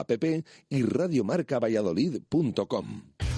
app y radiomarcavalladolid.com.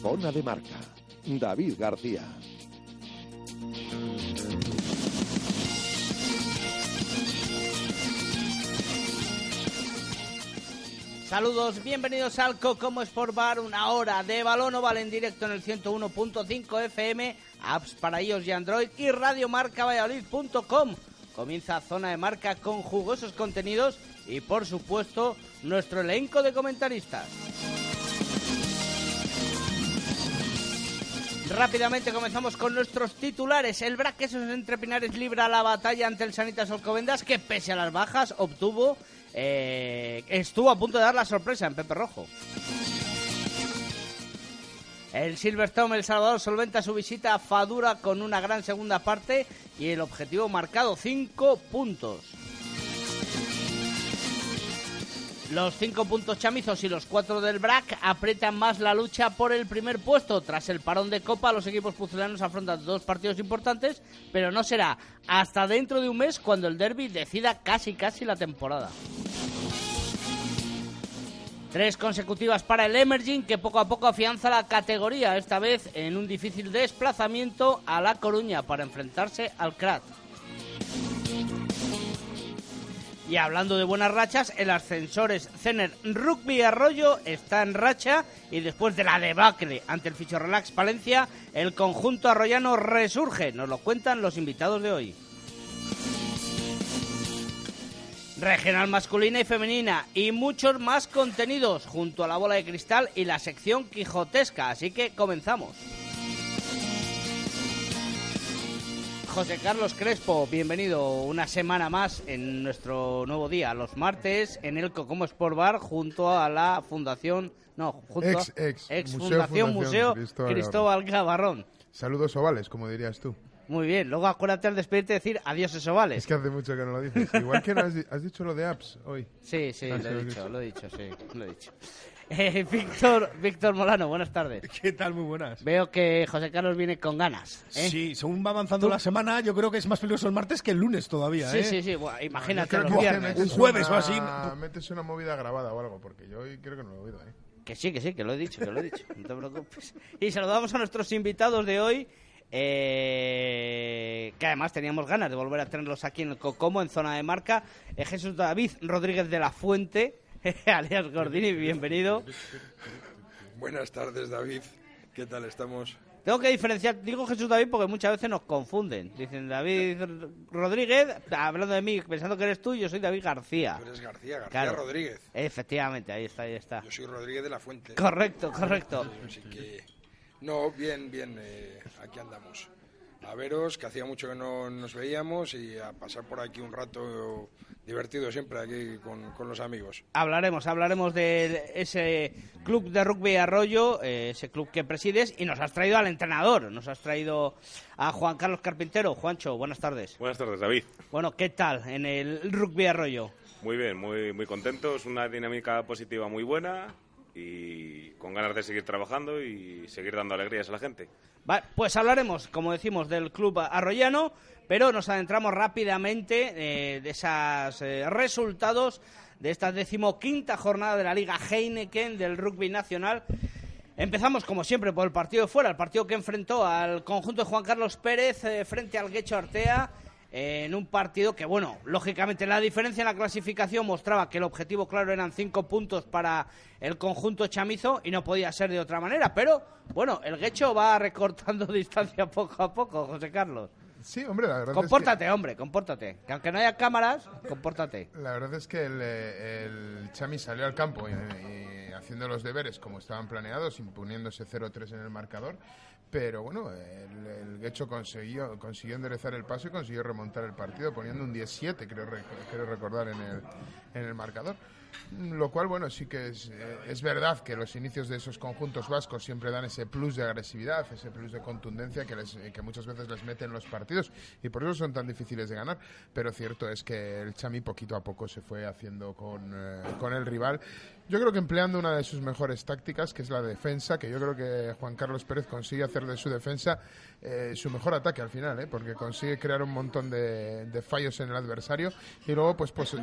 Zona de marca. David García. Saludos, bienvenidos al Cocomo Sport Bar, una hora de balón oval en directo en el 101.5 FM, apps para iOS y Android y radiomarcavalladolid.com. Comienza Zona de Marca con jugosos contenidos y por supuesto nuestro elenco de comentaristas. Rápidamente comenzamos con nuestros titulares. El Braquesos entre Pinares libra la batalla ante el Sanitas Alcobendas que pese a las bajas obtuvo eh, estuvo a punto de dar la sorpresa en Pepe Rojo. El Silverstone El Salvador solventa su visita a Fadura con una gran segunda parte y el objetivo marcado 5 puntos. Los cinco puntos chamizos y los cuatro del BRAC apretan más la lucha por el primer puesto. Tras el parón de Copa, los equipos pucelanos afrontan dos partidos importantes, pero no será hasta dentro de un mes cuando el derby decida casi casi la temporada. Tres consecutivas para el Emerging, que poco a poco afianza la categoría, esta vez en un difícil desplazamiento a La Coruña para enfrentarse al CRAT. Y hablando de buenas rachas, el Ascensores Cener Rugby Arroyo está en racha y después de la debacle ante el Ficho Relax Palencia, el conjunto arroyano resurge. Nos lo cuentan los invitados de hoy. Regional masculina y femenina y muchos más contenidos junto a la bola de cristal y la sección quijotesca. Así que comenzamos. José Carlos Crespo, bienvenido una semana más en nuestro nuevo día, los martes, en el Cocomo Sport Bar, junto a la Fundación, no, junto Ex, a ex, ex Museo, Fundación, Fundación Museo Cristóbal Cristóbal Gavarrón. Saludos ovales, como dirías tú. Muy bien, luego acuérdate al despedirte de decir adiós esovales. Es que hace mucho que no lo dices. Igual que no has, di- has dicho lo de apps hoy. Sí, sí, Ah, lo he dicho. lo he dicho, sí, lo he dicho. Eh, Víctor, Víctor Molano, buenas tardes. ¿Qué tal? Muy buenas. Veo que José Carlos viene con ganas. ¿eh? Sí, según va avanzando la semana, yo creo que es más peligroso el martes que el lunes todavía, sí, ¿eh? sí, sí, bueno, imagínate los que viernes. Un jueves una- o así. Metes una movida grabada o algo, porque yo hoy creo que no lo he oído, ¿eh? Que sí, que sí, que lo he dicho, que lo he dicho. No te preocupes. Y saludamos a nuestros invitados de hoy. eh, que además teníamos ganas de volver a tenerlos aquí en el Cocomo, en zona de marca. Eh, Jesús David Rodríguez de la Fuente, alias Gordini, bienvenido. Buenas tardes, David. ¿Qué tal estamos? Tengo que diferenciar, digo Jesús David porque muchas veces nos confunden. Dicen David Rodríguez, hablando de mí, pensando que eres tú, yo soy David García. Tú eres García, García Claro. Rodríguez. Efectivamente, ahí está, ahí está. Yo soy Rodríguez de la Fuente. Correcto, correcto. Así que... No, bien, bien. eh, aquí andamos. A veros, que hacía mucho que no nos veíamos y a pasar por aquí un rato divertido siempre aquí con, con los amigos. Hablaremos, hablaremos de ese club de rugby Arroyo, eh, ese club que presides, y nos has traído al entrenador, nos has traído a Juan Carlos Carpintero. Juancho, buenas tardes. Buenas tardes, David. Bueno, ¿qué tal en el rugby Arroyo? Muy bien, muy, muy contentos, una dinámica positiva muy buena y con ganas de seguir trabajando y seguir dando alegrías a la gente. Vale, pues hablaremos, como decimos, del club arroyano, pero nos adentramos rápidamente eh, de esos resultados de esta decimoquinta jornada de la Liga Heineken del rugby nacional. Empezamos, como siempre, por el partido de fuera, el partido que enfrentó al conjunto de Juan Carlos Pérez eh, frente al Guecho Artea, eh, en un partido que, bueno, lógicamente la diferencia en la clasificación mostraba que el objetivo claro eran cinco puntos para el conjunto chamizo y no podía ser de otra manera, pero, bueno, el Guecho va recortando distancia poco a poco, José Carlos. Sí, hombre, la verdad Compórtate, hombre, compórtate. Que aunque no haya cámaras, compórtate. es que, la verdad es que el, el Chami salió al campo y, y haciendo los deberes como estaban planeados, imponiéndose 0-3 en el marcador, pero bueno, el, el Guecho consiguió, consiguió enderezar el paso y consiguió remontar el partido poniendo un 17, creo, creo recordar, en el, en el marcador. Lo cual, bueno, sí que es, eh, es verdad que los inicios de esos conjuntos vascos siempre dan ese plus de agresividad, ese plus de contundencia que, les- que muchas veces les meten los partidos y por eso son tan difíciles de ganar. Pero cierto es que el Chami poquito a poco se fue haciendo con, eh, con el rival. Yo creo que empleando una de sus mejores tácticas, que es la defensa, que yo creo que Juan Carlos Pérez consigue hacer de su defensa eh, su mejor ataque al final, ¿eh? porque consigue crear un montón de, de fallos en el adversario y luego pues pose-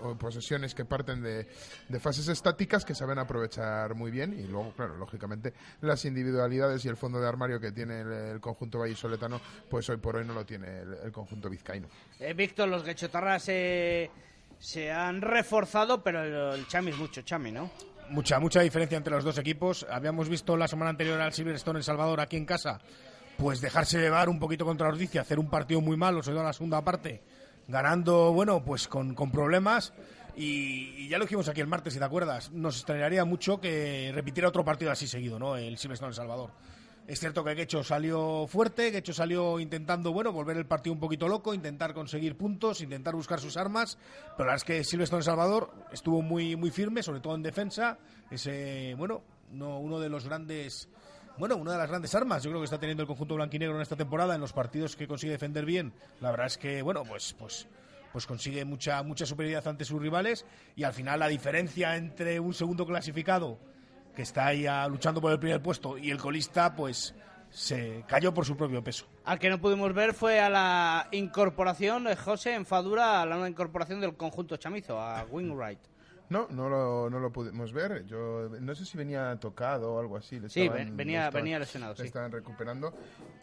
o posesiones que parten de, de fases estáticas que saben aprovechar muy bien y luego, claro, lógicamente las individualidades y el fondo de armario que tiene el, conjunto vallisoletano, pues hoy por hoy no lo tiene el, conjunto vizcaíno. Eh, Víctor, los Guechotarras eh, se han reforzado, pero el, Chami es mucho Chami, ¿no? Mucha, mucha diferencia entre los dos equipos. Habíamos visto la semana anterior al Silverstone El Salvador aquí en casa, pues dejarse llevar un poquito contra Ordicia, hacer un partido muy malo, sobre todo la segunda parte, ganando, bueno, pues con, con problemas. Y, y ya lo dijimos aquí el martes, si te acuerdas, nos extrañaría mucho que repitiera otro partido así seguido, ¿no? El Silverstone El Salvador. Es cierto que Quecho salió fuerte, Quecho salió intentando, bueno, volver el partido un poquito loco, intentar conseguir puntos, intentar buscar sus armas, pero la verdad es que Silverstone El Salvador estuvo muy, muy firme, sobre todo en defensa, ese, bueno, no, uno de los grandes, bueno, una de las grandes armas, yo creo que está teniendo el conjunto blanquinegro en esta temporada, en los partidos que consigue defender bien, la verdad es que, bueno, pues, pues, pues consigue mucha, mucha superioridad ante sus rivales, y al final la diferencia entre un segundo clasificado que está ahí ah, luchando por el primer puesto y el colista pues se cayó por su propio peso. Al que no pudimos ver fue a la incorporación, de José, en Fadura, a la nueva incorporación del conjunto chamizo, a Wingright. No, no lo, no lo pudimos ver. Yo no sé si venía tocado o algo así. le Sí, estaban- ven- venía- le estaban- venía lesionado, le sí. estaban recuperando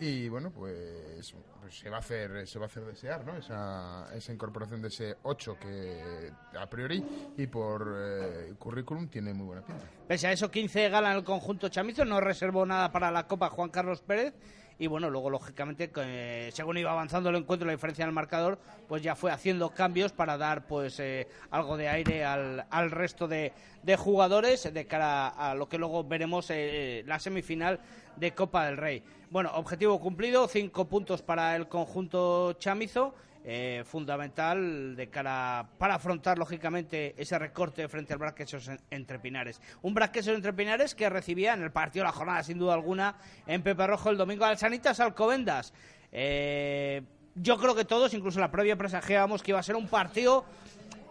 y bueno, pues, pues se va a hacer se va a hacer desear, ¿no? Esa, esa incorporación de ese 8 que a priori y por eh, currículum tiene muy buena pinta. Pese a eso, 15 gala en el conjunto chamizo, no reservó nada para la Copa Juan Carlos Pérez. Y bueno, luego, lógicamente, que, según iba avanzando el encuentro, la diferencia en el marcador, pues ya fue haciendo cambios para dar pues eh, algo de aire al, al resto de, de jugadores de cara a lo que luego veremos eh, la semifinal de Copa del Rey. Bueno, objetivo cumplido, cinco puntos para el conjunto chamizo. Eh, fundamental de cara para afrontar lógicamente ese recorte frente al Braquesos en- entre Pinares. Un Braquesos entre Pinares que recibía en el partido de la jornada sin duda alguna en Pepe Rojo el domingo al Sanitas Alcobendas. Eh, yo creo que todos, incluso la previa presagiábamos que iba a ser un partido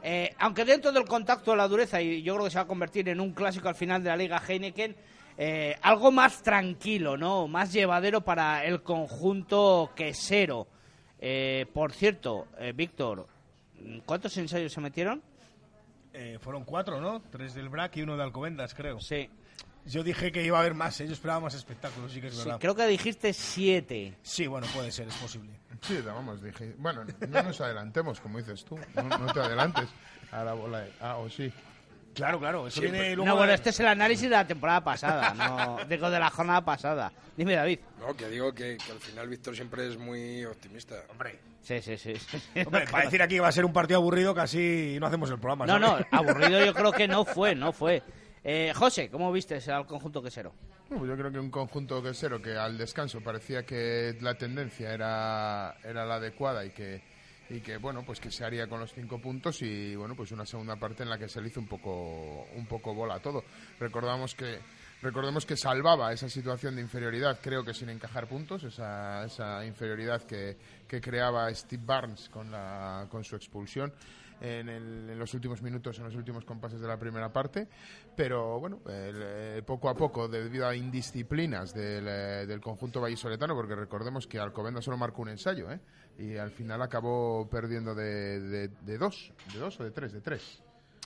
eh, aunque dentro del contacto la dureza, y yo creo que se va a convertir en un clásico al final de la Liga Heineken, eh, algo más tranquilo, ¿no? Más llevadero para el conjunto quesero. Eh, por cierto, eh, Víctor, ¿cuántos ensayos se metieron? Eh, fueron cuatro, ¿no? Tres del BRAC y uno de Alcobendas, creo. Sí. Yo dije que iba a haber más, ¿eh? yo esperaba más espectáculos, sí que es Sí, verdad. creo que dijiste siete. Sí, bueno, puede ser, es posible. Sí, vamos, dije. Bueno, no nos adelantemos, como dices tú. No, no te adelantes a la bola. de- Ah, o sí. Claro, claro, eso Sí, viene luego No, bueno, de- este es el análisis de la temporada pasada, no digo de la jornada pasada. Dime, David. No, que digo que, que al final Víctor siempre es muy optimista. Hombre, Sí, sí, sí. sí. hombre, para decir aquí que va a ser un partido aburrido, casi no hacemos el programa. No, no, ¿sabes? aburrido yo creo que no fue, no fue. Eh, José, ¿cómo viste al conjunto quesero? No, pues yo creo que un conjunto quesero que al descanso parecía que la tendencia era, era la adecuada y que, y que bueno pues que se haría con los cinco puntos y bueno pues una segunda parte en la que se le hizo un poco un poco bola todo. Recordamos que recordemos que salvaba esa situación de inferioridad, creo que sin encajar puntos, esa, esa inferioridad que, que creaba Steve Barnes con la con su expulsión en, el- en los últimos minutos, en los últimos compases de la primera parte, pero bueno, eh, poco a poco, debido a indisciplinas del, eh, del conjunto vallisoletano, porque recordemos que Alcobendas solo marcó un ensayo, ¿eh? Y al final acabó perdiendo de, de- dos, de dos o de tres, de tres.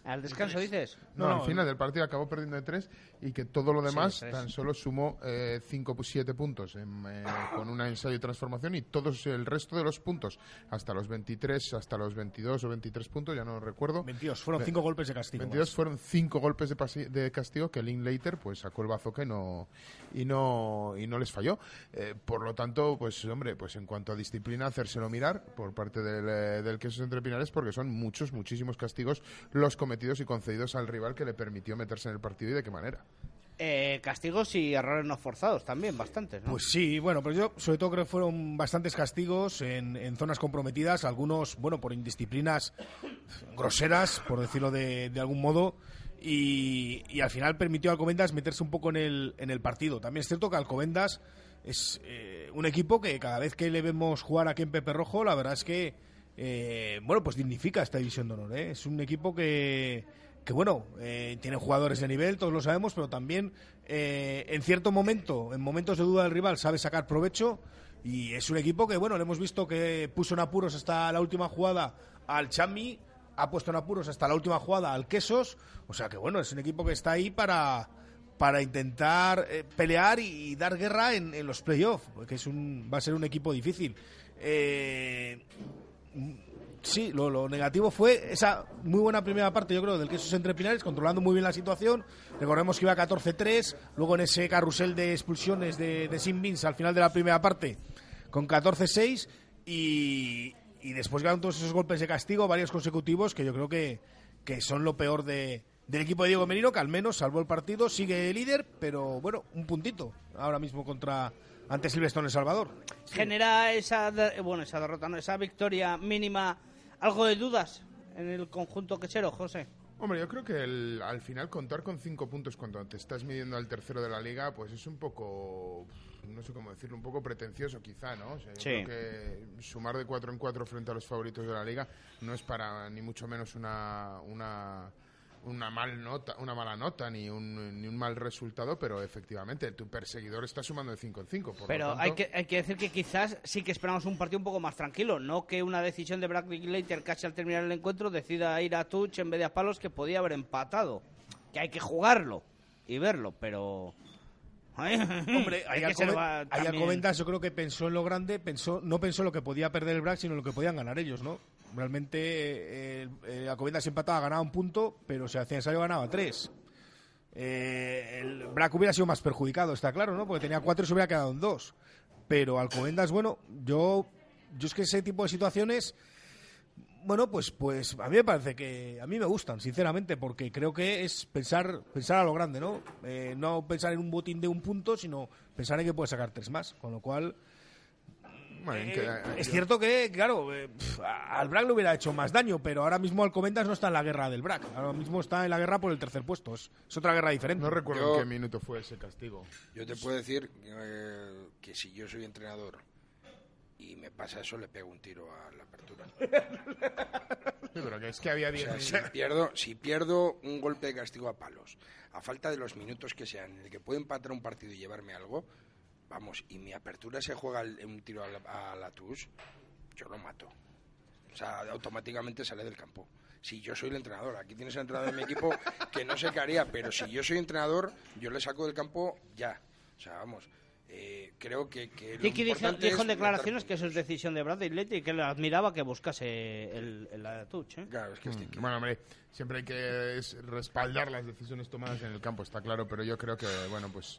¿Al descanso dices? No, No, al final del partido acabó perdiendo de tres y que todo lo demás tres. tan solo sumó eh, cinco, siete puntos en, eh, con un ensayo de transformación y todos el resto de los puntos, hasta los 23, hasta los 22 o 23 puntos, ya no recuerdo. 22, fueron Ve- cinco golpes de castigo. 22 fueron cinco golpes de, pasi- de castigo que Linklater pues sacó el bazooka y no y no y no les falló. Eh, por lo tanto, pues hombre, pues en cuanto a disciplina hacérselo mirar por parte del, eh, del Quesos Entre Pinares porque son muchos muchísimos castigos los cometidos y concedidos al rival que le permitió meterse en el partido y de qué manera. Eh, castigos y errores no forzados también, bastantes, ¿no? Pues sí, bueno, pero yo sobre todo creo que fueron bastantes castigos en, en zonas comprometidas, algunos, bueno, por indisciplinas groseras, por decirlo de, de algún modo, y, y al final permitió a Alcobendas meterse un poco en el, en el partido. También es cierto que Alcobendas es eh, un equipo que cada vez que le vemos jugar aquí en Pepe Rojo, la verdad es que, eh, bueno, pues dignifica esta división de honor. ¿eh? Es un equipo que, que bueno, eh, tiene jugadores de nivel, todos lo sabemos, pero también en cierto momento, en momentos de duda del rival, sabe sacar provecho. Y es un equipo que, bueno, le hemos visto que puso en apuros hasta la última jugada al Chami, ha puesto en apuros hasta la última jugada al Quesos. O sea que, bueno, es un equipo que está ahí para, para intentar pelear y, dar guerra en, en los playoffs, que es un, va a ser un equipo difícil. Eh, Sí, lo, negativo fue esa muy buena primera parte, yo creo, del Quesos entre Pinares, controlando muy bien la situación. Recordemos que iba 14-3, luego en ese carrusel de expulsiones de, Sin Vince al final de la primera parte, con 14-6, y, y después llegaron todos esos golpes de castigo, varios consecutivos, que yo creo que, que son lo peor de, del equipo de Diego Merino, que al menos salvó el partido, sigue líder, pero bueno, un puntito ahora mismo contra ante Silvestre El Salvador. Genera esa, de- bueno, esa derrota, no, esa victoria mínima, algo de dudas en el conjunto quechero, José. Hombre, yo creo que el- al final contar con cinco puntos cuando te estás midiendo al tercero de la liga, pues es un poco, no sé cómo decirlo, un poco pretencioso quizá, ¿no? O sea, yo Sí. creo que sumar de cuatro en cuatro frente a los favoritos de la liga no es para ni mucho menos una, una, una mal nota, una mala nota ni un, ni un mal resultado, pero efectivamente tu perseguidor está sumando de cinco en cinco. por lo Pero tanto- hay que, hay que decir que quizás sí que esperamos un partido un poco más tranquilo, no que una decisión de Brad Later casi al terminar el encuentro decida ir a Tuch en vez de a Palos que podía haber empatado. Que hay que jugarlo y verlo, pero... Hombre, Alcobendas yo creo que pensó en lo grande, pensó no pensó lo que podía perder el BRAC, sino lo que podían ganar ellos, ¿no? Realmente eh, eh, Alcobendas empataba, ganaba un punto, pero si hacía ensayo ganaba tres. Eh, el BRAC hubiera sido más perjudicado, está claro, ¿no? Porque tenía cuatro y se hubiera quedado en dos. Pero Alcobendas, bueno, yo, yo es que ese tipo de situaciones, bueno, pues, pues a mí me parece que a mí me gustan, sinceramente, porque creo que es pensar, pensar a lo grande, ¿no? Eh, no pensar en un botín de un punto, sino pensar en que puedes sacar tres más. Con lo cual, Eh, que- es cierto que, claro, eh, al BRAC le hubiera hecho más daño, pero ahora mismo Alcobendas no está en la guerra del BRAC. Ahora mismo está en la guerra por el tercer puesto. Es, es otra guerra diferente. no recuerdo Yo- en qué minuto fue ese castigo. Yo te puedo decir eh, que si yo soy entrenador y me pasa eso, le pego un tiro a la apertura. Sí, pero que es que había O diez sea, si pierdo, si pierdo un golpe de castigo a palos, a falta de los minutos que sean, en el que puedo empatar un partido y llevarme algo, vamos, y mi apertura se juega el- un tiro a la, a la yo lo mato. O sea, automáticamente sale del campo. Si yo soy el entrenador, aquí tienes el entrenador de mi equipo que no sé qué haría, pero si yo soy entrenador, yo le saco del campo ya. O sea, vamos, eh, creo que, que lo Tiki dijo, en es declaraciones que eso es decisión de Brad Later y que le admiraba que buscase el, el la Tuch, ¿eh? Claro, es que es Tiki. Bueno, hombre, siempre hay que es- respaldar las decisiones tomadas en el campo, está claro, pero yo creo que, bueno, pues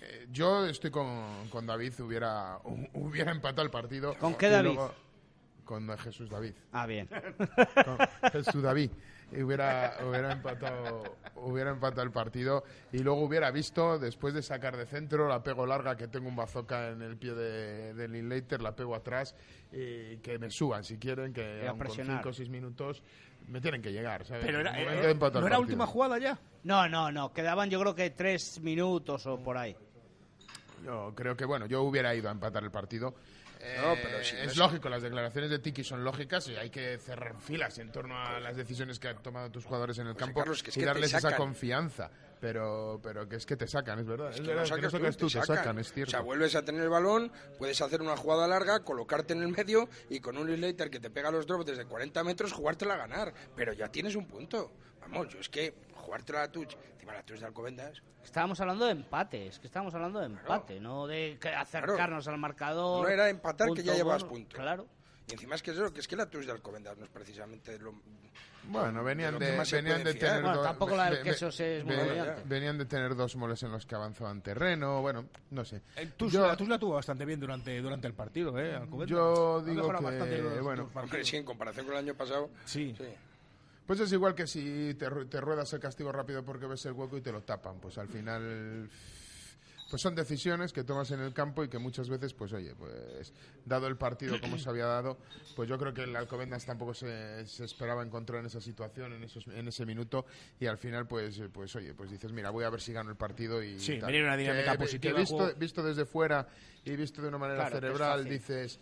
eh, yo estoy con, con David, hubiera, hu- hubiera empatado el partido. ¿Con qué David? luego- con Jesús David. Ah, bien. Con Jesús David. Y hubiera, hubiera, empatado, hubiera empatado el partido y luego hubiera visto, después de sacar de centro, la pego larga, que tengo un bazooka en el pie de, de la pego atrás y que me suban si quieren, que aun con presionar. 5 o 6 minutos me tienen que llegar, ¿sabes? Pero era, eh, ¿no era partido. última jugada ya? No, no, no. Quedaban yo creo que tres minutos o por ahí. Yo creo que, bueno, yo hubiera ido a empatar el partido. Eh, No, pero si no es lógico, las declaraciones de Tiki son lógicas y hay que cerrar filas en torno a las decisiones que han tomado tus jugadores en el José campo Carlos, que es y que te darles esa confianza. Pero, pero que es que te sacan, es verdad. Es Es, que verdad, que sacas no sacas tú, tú, te sacan, es cierto. O sea, vuelves a tener el balón, puedes hacer una jugada larga, colocarte en el medio y con un later que te pega los drops desde 40 metros, jugártela a ganar. Pero ya tienes un punto. Vamos, yo es que jugártela a touch, encima la touch de Alcobendas, Estábamos hablando de empate, es que estábamos hablando de empate, no de que acercarnos al marcador. No era empatar, que ya llevabas bueno, punto. Claro. Y encima es que es eso, que es que la touch de Alcobendas no es precisamente lo... Bueno, venían de, se venían puede de tener Bueno, do- tampoco la del queso ve- es muy ve-. Venían de tener dos moles en los que avanzaban terreno, bueno, no sé. El Yo- la Tus la tuvo bastante bien durante, durante el partido, ¿eh? Alcobendas. Yo digo que, bastante los- bueno, los sí, en comparación con el año pasado... Sí. sí. Pues es igual que si te ruedas el castigo rápido porque ves el hueco y te lo tapan. Pues al final pues son decisiones que tomas en el campo y que muchas veces, pues oye, pues dado el partido como se había dado, pues yo creo que el Alcobendas tampoco se, se esperaba encontrar en esa situación, en, esos, en ese minuto, y al final, pues, pues oye, pues dices, mira, voy a ver si gano el partido y Sí, venía una dinámica Que- positiva, que visto, visto desde fuera y visto de una manera Claro, cerebral, dices,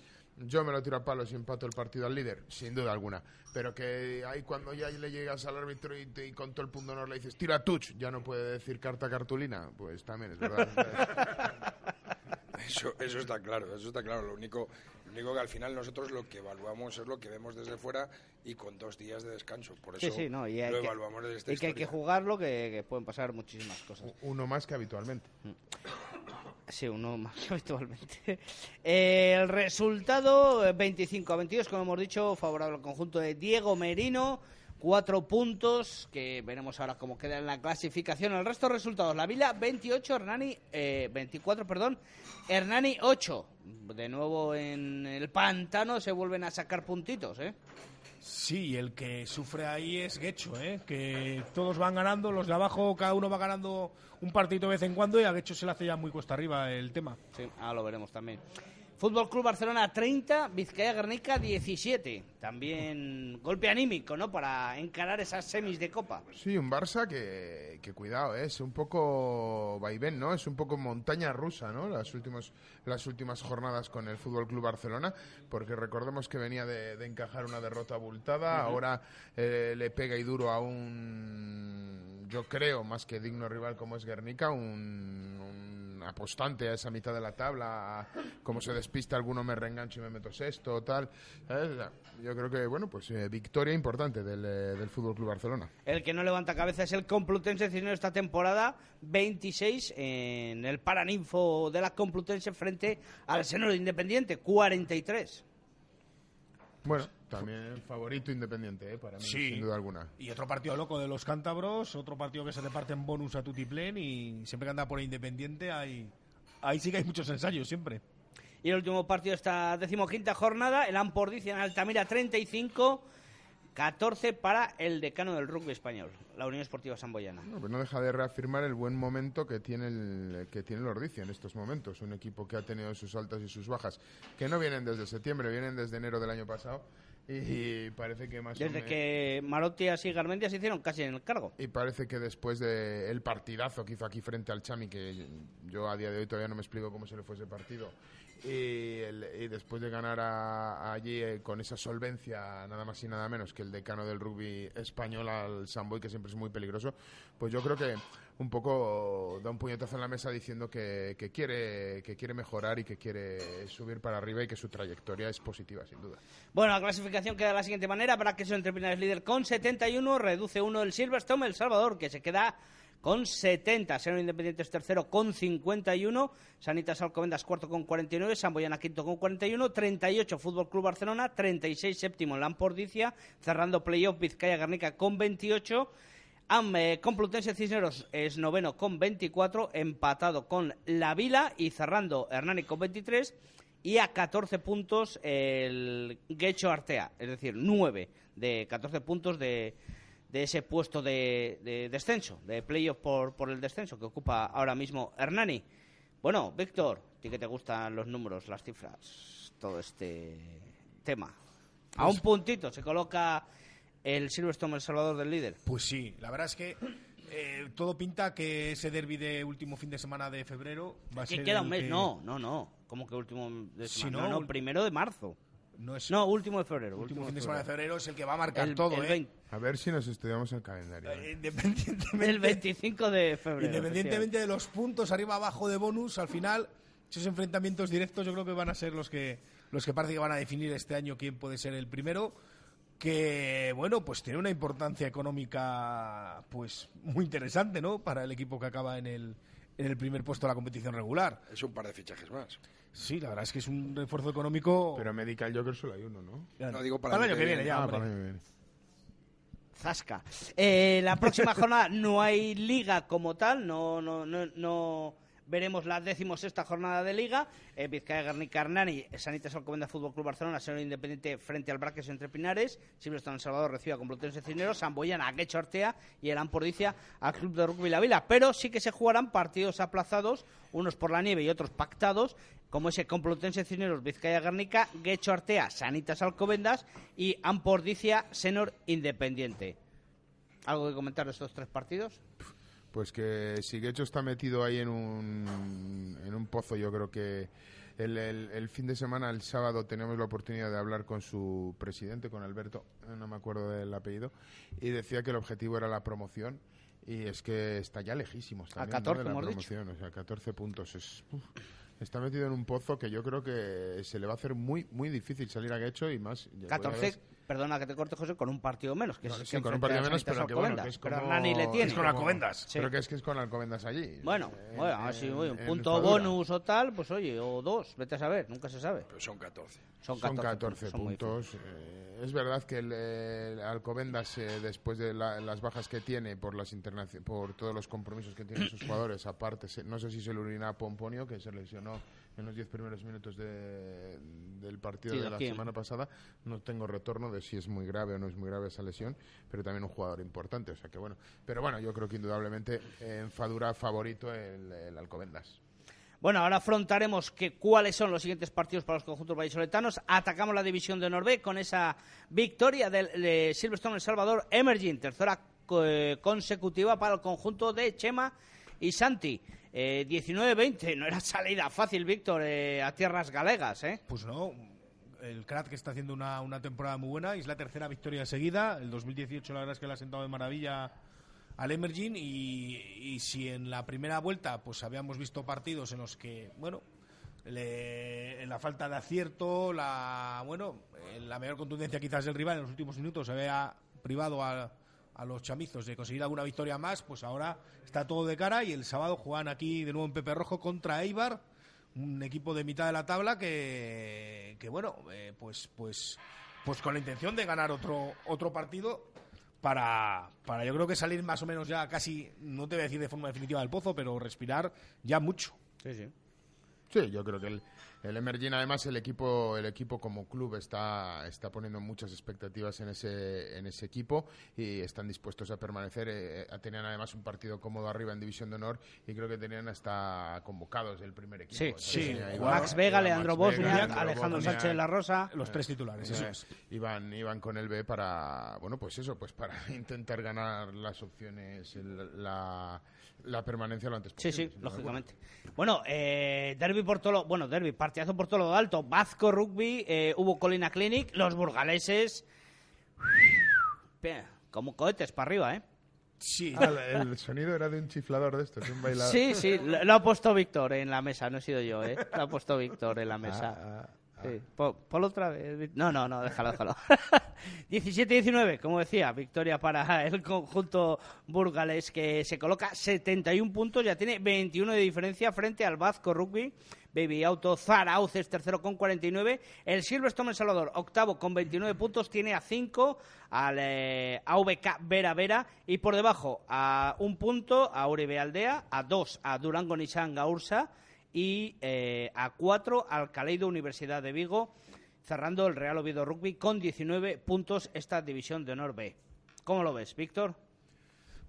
yo me lo tiro a palos y empato el partido al líder, sin duda alguna. Pero que ahí cuando ya le llegas al árbitro y, te- y con todo el punto honor le dices, tira touch, ya no puede decir carta cartulina, pues también es verdad. Eso, eso está claro, eso está claro. Lo único, lo único que al final nosotros lo que evaluamos es lo que vemos desde fuera y con dos días de descanso. Por Sí, eso sí, no, y lo que- evaluamos desde esta Y que hay que historia. jugarlo, que, que pueden pasar muchísimas cosas. Uno más que habitualmente. Sí, uno más que habitualmente. Eh, el resultado, eh, 25 a 22, como hemos dicho, favorable al conjunto de Diego Merino. Cuatro puntos, que veremos ahora cómo queda en la clasificación. El resto de resultados, la Vila 28, Hernani, eh, 24, perdón, Hernani 8. De nuevo en el pantano se vuelven a sacar puntitos, ¿eh? Sí, el que sufre ahí es Guecho, ¿eh? que todos van ganando, los de abajo cada uno va ganando un partido de vez en cuando y a Guecho se le hace ya muy cuesta arriba el tema. Sí, ahora lo veremos también. Fútbol Club Barcelona 30, Vizcaya Guernica 17. También golpe anímico, ¿no? Para encarar esas semis de Copa. Sí, un Barça que, que cuidado, ¿eh? es un poco vaivén, ¿no? Es un poco montaña rusa, ¿no? Las últimas, las últimas jornadas con el Fútbol Club Barcelona, porque recordemos que venía de, de encajar una derrota abultada, ahora eh, le pega y duro a un, yo creo, más que digno rival como es Guernica, un, un apostante a esa mitad de la tabla, a- como se despista alguno me reengancho y me meto sexto, tal. ¿sabes? Yo creo que, bueno, pues eh, victoria importante del, eh, del Fútbol Club Barcelona. El que no levanta cabeza es el Complutense Cisneros esta temporada, 26 en el Paraninfo de la Complutense frente al Seno de Independiente, 43. Bueno, también el favorito independiente, ¿eh? para mí, Sí. sin duda alguna. Y otro partido loco de los cántabros, otro partido que se reparte en bonus a Tutiplén y siempre que anda por Independiente ahí, ahí sí que hay muchos ensayos siempre. Y el último partido de esta decimoquinta jornada, el Ampordicia en Altamira 35, 14 para el decano del rugby español, la Unión Esportiva Samboyana. No, no deja de reafirmar el buen momento que tiene el que tiene el Ordicia en estos momentos. Un equipo que ha tenido sus altas y sus bajas, que no vienen desde septiembre, vienen desde enero del año pasado. Y parece que más o Desde menos- que Marotias y Garmendia se hicieron casi en el cargo. Y parece que después del partidazo que hizo aquí frente al Chami, que yo a día de hoy todavía no me explico cómo se le fue ese partido, y, el- y después de ganar a- allí eh, con esa solvencia, nada más y nada menos que el decano del rugby español al Samboy, que siempre es muy peligroso, pues yo creo que un poco da un puñetazo en la mesa diciendo que, que quiere, que quiere mejorar y que quiere subir para arriba y que su trayectoria es positiva, sin duda. Bueno, la clasificación queda de la siguiente manera. Braqueso entre Pinares líder con 71, reduce uno el Silverstone, El Salvador, que se queda con 70. Seno Independiente es tercero con 51. Sanitas Alcobendas cuarto con 49. Samboyana quinto con 41. 38 Fútbol Club Barcelona. 36 séptimo Lampordicia. Cerrando playoff Vizcaya Garnica con 28. Am, eh, Complutense Cisneros es noveno con 24, empatado con La Vila y cerrando Hernani con 23 y a 14 puntos el Guecho Artea, es decir, 9 de 14 puntos de, de ese puesto de, de descenso, de playoff por, por el descenso que ocupa ahora mismo Hernani. Bueno, Víctor, a ti que te gustan los números, las cifras, todo este tema. A un puntito se coloca el Silverstone El Salvador del líder. Pues sí, la verdad es que eh, todo pinta que ese derby de último fin de semana de febrero va a Que ser queda un mes, que- no, no, no. ¿Cómo que último de semana? no, no, no, ul- primero de marzo. No es No, último de febrero. último fin de semana de febrero es el que va a marcar El, todo, el ¿eh? 20 A ver si nos estudiamos el calendario. ¿eh? Eh, Independientemente, el 25 de febrero. independientemente de los puntos arriba abajo de bonus, al final esos enfrentamientos directos yo creo que van a ser los que los que parece que van a definir este año quién puede ser el primero que bueno pues tiene una importancia económica pues muy interesante no para el equipo que acaba en el en el primer puesto de la competición regular Es un par de fichajes más. Sí la verdad es que es un refuerzo económico Pero Medical Joker solo hay uno, ¿no? No, digo para el el año que viene viene. ya Ah, para el año que viene. Zasca. Eh, la próxima jornada no hay liga como tal, no, no, no, no veremos la decimosexta jornada de Liga. Eh, Vizcaya Guernica Hernani, Sanitas Alcobendas Fútbol Club Barcelona, Senor Independiente frente al Braques entre Pinares. Silvestre en Salvador recibe a Complutense Cisneros, Samboyana a Guecho Artea y el Ampordicia al Club de Rugby La Vila. Pero sí que se jugarán partidos aplazados, unos por la nieve y otros pactados, como ese Complutense Cisneros Vizcaya Guernica, Guecho Artea, Sanitas Alcobendas y Ampordicia Senor Independiente. ¿Algo que comentar de estos tres partidos? Pues que si Guecho está metido ahí en un, en un pozo, yo creo que el, el, el, fin de semana, el sábado, tenemos la oportunidad de hablar con su presidente, con Alberto, no me acuerdo del apellido, y decía que el objetivo era la promoción. Y es que está ya lejísimos también a 14, ¿no? de la hemos promoción, dicho. o sea, 14 puntos. Es, uf, está metido en un pozo que yo creo que se le va a hacer muy muy difícil salir a Guecho y más. ya 14, ves- perdona que te corte, José, con un partido menos. Que es sí, que con un partido menos, pero que bueno, Alcobendas. que es Pero como- Hernani le es con Alcobendas. Sí. Pero que es que es con Alcobendas allí. Bueno, En- bueno, un punto bonus o tal, pues oye, o dos, vete a saber, nunca se sabe. Pero son 14. Son Son 14, 14 son muy puntos. Eh, es verdad que el, eh, Alcobendas, eh, después de la- las bajas que tiene por las por todos los compromisos que tienen sus jugadores, aparte, se- no sé si se le urina a Pomponio, que se lesionó en los 10 primeros minutos de- del partido Sí, de la semana pasada. No tengo retorno de si es muy grave o no es muy grave esa lesión, pero también un jugador importante. O sea que bueno. Pero bueno, yo creo que indudablemente eh, en Fadura favorito el, el Alcobendas. Bueno, ahora afrontaremos que, cuáles son los siguientes partidos para los conjuntos vallisoletanos. Atacamos la división de Norbe con esa victoria del de Silverstone El Salvador Emerging, tercera eh, consecutiva para el conjunto de Chema y Santi. Eh, 19-20, no era salida fácil, Víctor, eh, a tierras galegas, ¿eh? Pues no, el Krat que está haciendo una, una temporada muy buena y es la tercera victoria seguida. El 2018 la verdad es que le ha sentado de maravilla al Emerging y, y si en la primera vuelta pues habíamos visto partidos en los que, bueno, le- en la falta de acierto, la bueno, en la mayor contundencia quizás del rival en los últimos minutos se había privado a, a los chamizos de conseguir alguna victoria más, pues ahora está todo de cara y el sábado juegan aquí de nuevo en Pepe Rojo contra Eibar, un equipo de mitad de la tabla que, que bueno, eh, pues pues pues con la intención de ganar otro otro partido para, para yo creo que salir más o menos ya casi, no te voy a decir de forma definitiva del pozo, pero respirar ya mucho. Sí, sí. Sí, yo creo que el, el Emerging, además, el equipo, el equipo como club está, está poniendo muchas expectativas en ese, en ese equipo y están dispuestos a permanecer. eh, eh, tenían además un partido cómodo arriba en División de Honor y creo que tenían hasta convocados del primer equipo. Sí, sí. Max Vega, Leandro Bosniak, Alejandro Sánchez de la Rosa. Los tres titulares, eso es. Iban, iban con el B para, bueno, pues eso, pues para intentar ganar las opciones, el- la, la permanencia lo antes Sí, posible. sí, duda lógicamente. Bueno, eh, derby por todo lo, bueno, derby, partidazo por todo lo alto. Vasco Rugby, eh, hubo Colina Clinic, los burgaleses. Como cohetes para arriba, ¿eh? Sí. Ah, el sonido era de un chiflador de estos, de un bailador. Sí, sí, lo, lo ha puesto Víctor en la mesa, no he sido yo, ¿eh? Lo ha puesto Víctor en la mesa. Ah, ah, Sí, po- ponlo otra vez. No, no, no, déjalo, déjalo. 17-19, como decía, victoria para el conjunto burgalés que se coloca 71 puntos, ya tiene 21 de diferencia frente al Vasco Rugby. Baby Auto Zarauz es tercero con 49. El Silverstone El Salvador, octavo con 29 puntos, tiene a 5 al eh, AVK Vera Vera y por debajo a un punto a Uribe Aldea, a 2 a Durango Nissan Gaursa y eh, a 4 al Caleido Universidad de Vigo, cerrando el Real Oviedo Rugby con 19 puntos esta división de honor B. ¿Cómo lo ves, Víctor?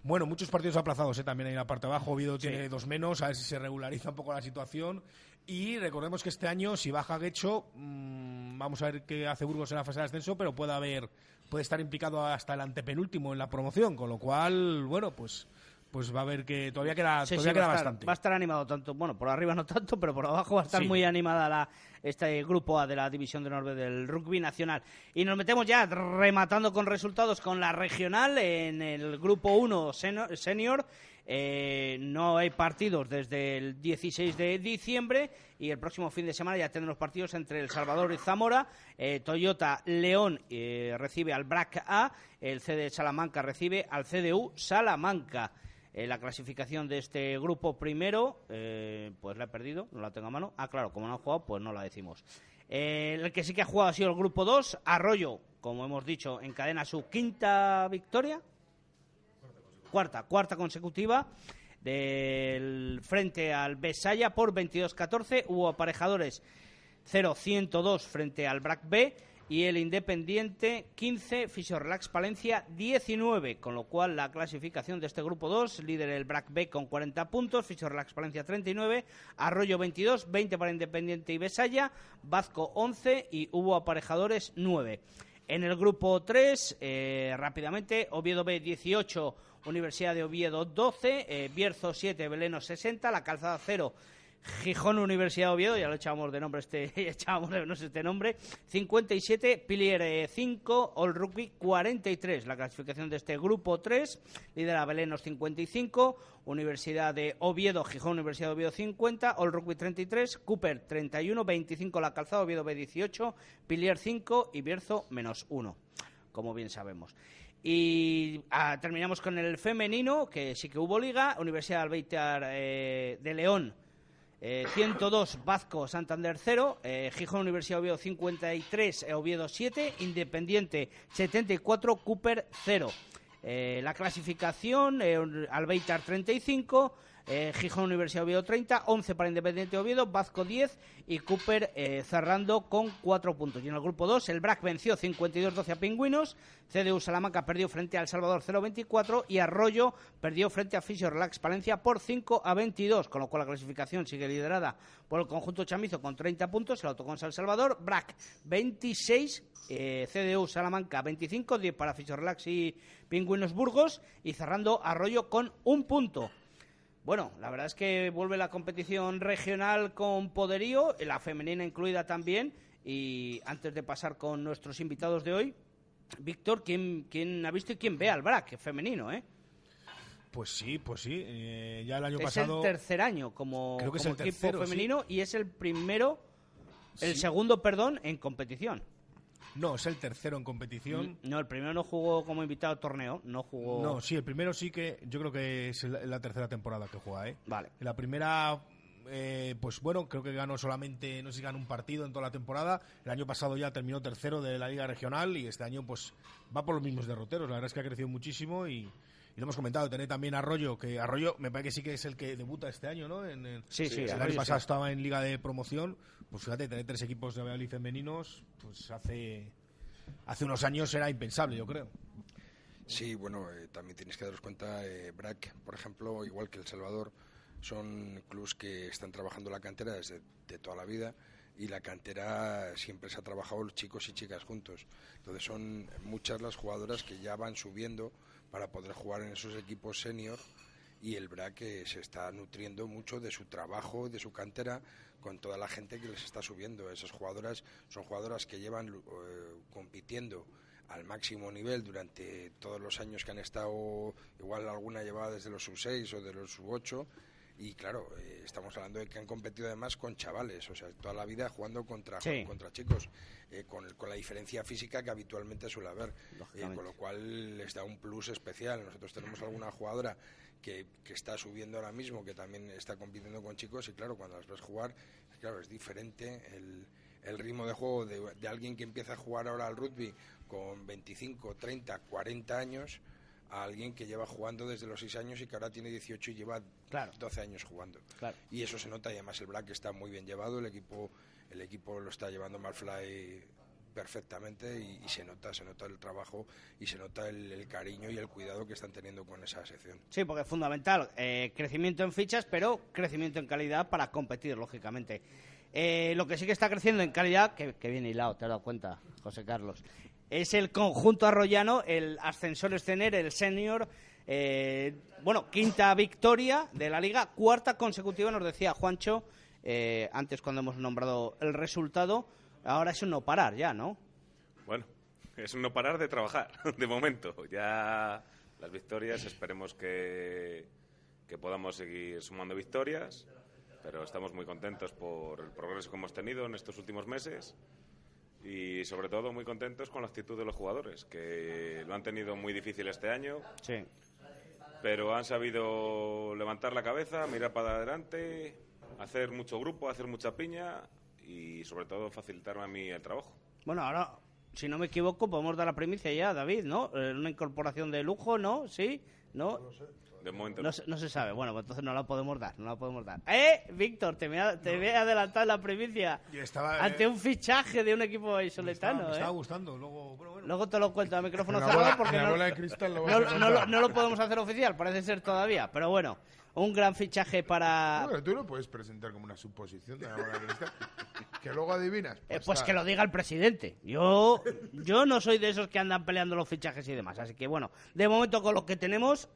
Bueno, muchos partidos aplazados ¿eh? también en la parte de abajo. Oviedo tiene dos menos, a ver si se regulariza un poco la situación. Y recordemos que este año, si baja Guecho, mm, vamos a ver qué hace Burgos en la fase de ascenso, pero puede haber, puede estar implicado hasta el antepenúltimo en la promoción, con lo cual, bueno, pues, pues va a haber que todavía queda, Sí, todavía sí, queda va, a estar, bastante. va a estar animado tanto, bueno, por arriba no tanto, pero por abajo va a estar Sí. muy animada la, este grupo A de la División de Norte del Rugby Nacional. Y nos metemos ya rematando con resultados con la regional en el grupo 1 seno- senior. Eh, no hay partidos desde el 16 de diciembre y el próximo fin de semana ya tendremos partidos entre El Salvador y Zamora. Eh, Toyota León eh, recibe al BRAC A, el CD Salamanca recibe al CDU Salamanca. Eh, la clasificación de este grupo primero, pues la he perdido, no la tengo a mano. Ah, claro, como no han jugado, pues no la decimos. El que sí que ha jugado ha sido el grupo 2. Arroyo, como hemos dicho, encadena su quinta victoria. Cuarta, cuarta consecutiva. del frente al Besaya por 22-14. Hubo aparejadores 0-102 frente al BRAC B y el Independiente 15, Fisio Relax Palencia 19, con lo cual la clasificación de este grupo 2, líder el BRAC B con 40 puntos, Fisio Relax Palencia 39, Arroyo 22, 20 para Independiente y Besaya, Vasco 11 y hubo aparejadores 9. En el grupo 3, eh, rápidamente, Oviedo B 18, Universidad de Oviedo 12, eh, Bierzo 7, Beleno 60, La Calzada 0, Gijón Universidad de Oviedo, ya lo echábamos de nombre este, echábamos de no este nombre, 57, Pilier 5, All Rugby 43, la clasificación de este grupo 3, lidera Belenos 55, Universidad de Oviedo, Gijón Universidad de Oviedo 50, All Rugby 33, Cooper 31, 25 la calzada, Oviedo B 18, Pilier 5 y Bierzo menos 1, como bien sabemos. Y ah, terminamos con el femenino, que sí que hubo liga, Universidad Albeitar eh, de León 102 eh, Vasco Santander 0, eh, Gijón Universidad Oviedo 53, eh, Oviedo 7, Independiente 74, Cooper 0. la clasificación, Albeitar 35, eh, Gijón Universidad Oviedo 30, 11 para Independiente Oviedo, Vasco 10 y Cooper eh, cerrando con 4 puntos. Y en el grupo 2 el BRAC venció 52-12 a Pingüinos, CDU Salamanca perdió frente al Salvador 0-24 y Arroyo perdió frente a Fisio Relax Palencia por 5 a 22, con lo cual la clasificación sigue liderada por el conjunto chamizo con 30 puntos, el autocons El Salvador, BRAC 26, eh, CDU Salamanca 25, 10 para Fisio Relax y Pingüinos Burgos y cerrando Arroyo con un punto. Bueno, la verdad es que vuelve la competición regional con poderío, la femenina incluida también. Y antes de pasar con nuestros invitados de hoy, Víctor, ¿quién, quién ha visto y quién ve al BRAC femenino, eh? Pues sí, pues sí. Eh, ya el año pasado. Es el tercer año como, equipo femenino y es el primero, el segundo, perdón, en competición. No, es el tercero en competición. No, el primero no jugó como invitado al torneo, no jugó... No, sí, el primero sí que yo creo que es la tercera temporada que juega, ¿eh? Vale. La primera eh, pues bueno, creo que ganó solamente, no sé si ganó un partido en toda la temporada. El año pasado ya terminó tercero de la Liga Regional y este año pues va por los mismos derroteros. La verdad es que ha crecido muchísimo y, lo hemos comentado. Tener también Arroyo, que Arroyo me parece que sí que es el que debuta este año, ¿no? En, sí, sí, El año pasado estaba en Liga de Promoción. Pues fíjate, tener tres equipos de Valladolid femeninos, pues hace hace unos años era impensable, yo creo. Sí, bueno, eh, también tienes que daros cuenta, eh, BRAC, por ejemplo, igual que El Salvador, son clubes que están trabajando la cantera desde de toda la vida y la cantera siempre se ha trabajado los chicos y chicas juntos. Entonces son muchas las jugadoras que ya van subiendo para poder jugar en esos equipos senior y el BRAC eh, se está nutriendo mucho de su trabajo, de su cantera, con toda la gente que les está subiendo. Esas jugadoras son jugadoras que llevan eh, compitiendo al máximo nivel durante todos los años que han estado, igual alguna llevaba desde los sub-6 o de los sub-8, y claro, eh, estamos hablando de que han competido además con chavales, o sea, toda la vida jugando contra, contra chicos, eh, con, con, la diferencia física que habitualmente suele haber, con lo cual les da un plus especial. Nosotros tenemos alguna jugadora que, que, está subiendo ahora mismo, que también está compitiendo con chicos, y claro, cuando las ves jugar, claro, es diferente el, el ritmo de juego de, de, alguien que empieza a jugar ahora al rugby con 25, 30, 40 años a alguien que lleva jugando desde los 6 años y que ahora tiene 18 y lleva 12 años jugando. Y eso se nota, y además el Black está muy bien llevado, el equipo, el equipo lo está llevando Malfly perfectamente y, se nota se nota el trabajo y se nota el, cariño y el cuidado que están teniendo con esa sección. Sí, porque es fundamental eh, crecimiento en fichas, pero crecimiento en calidad para competir, lógicamente. Eh, lo que sí que está creciendo en calidad, que, que viene hilado, te has dado cuenta, José Carlos, es el conjunto arroyano, el ascensor escener, el senior. Eh, bueno, quinta victoria de la liga, cuarta consecutiva, nos decía Juancho, antes cuando hemos nombrado el resultado. Ahora es un no parar ya, ¿no? Bueno, es un no parar de trabajar, de momento. Ya las victorias, esperemos que, que podamos seguir sumando victorias, pero estamos muy contentos por el progreso que hemos tenido en estos últimos meses y sobre todo muy contentos con la actitud de los jugadores, que lo han tenido muy difícil este año. Sí. Pero han sabido levantar la cabeza, mirar para adelante, hacer mucho grupo, hacer mucha piña y sobre todo facilitarme a mí el trabajo. Bueno, ahora, si no me equivoco, podemos dar la primicia ya, David, ¿no? Eh, una incorporación de lujo, ¿no? ¿Sí? ¿No? De momento No, se- no se sabe. Bueno, pues entonces no la podemos dar, no la podemos dar. ¡Eh! Víctor, te me, ha- te me he adelantado en la primicia. Estaba, eh, Ante un fichaje de un equipo me estaba, isoletano, me ¿eh? estaba gustando. Luego, bueno, bueno. Luego te lo cuento a micrófono cerrado porque no, bola de cristal lo no- lo, no lo podemos hacer oficial, parece ser todavía. Pero bueno, un gran fichaje para... Bueno, tú lo puedes presentar como una suposición de la bola de cristal. que luego adivinas. Eh, pues tal. que lo diga el presidente. Yo, yo no soy de esos que andan peleando los fichajes y demás. Así que bueno, de momento con lo que tenemos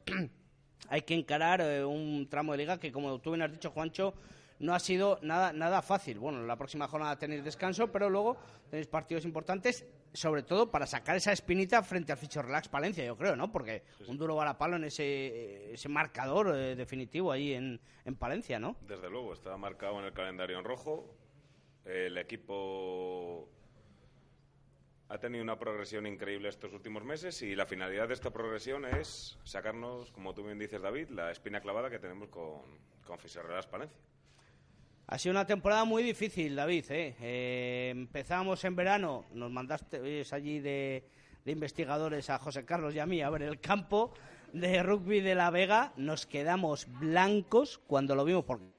hay que encarar eh, un tramo de liga que, como tú bien has dicho, Juancho, no ha sido nada, nada fácil. Bueno, la próxima jornada tenéis descanso, pero luego tenéis partidos importantes, sobre todo para sacar esa espinita frente al Ficho Relax Palencia, yo creo, ¿no? Porque un duro varapalo en ese, ese marcador eh, definitivo ahí en, en Palencia, ¿no? Desde luego, está marcado en el calendario en rojo. El equipo ha tenido una progresión increíble estos últimos meses y la finalidad de esta progresión es sacarnos, como tú bien dices, David, la espina clavada que tenemos con, con Fiserreras Palencia. Ha sido una temporada muy difícil, David. ¿eh? Eh, empezamos en verano, nos mandaste allí de, de investigadores a José Carlos y a mí a ver el campo de rugby de La Vega. Nos quedamos blancos cuando lo vimos porque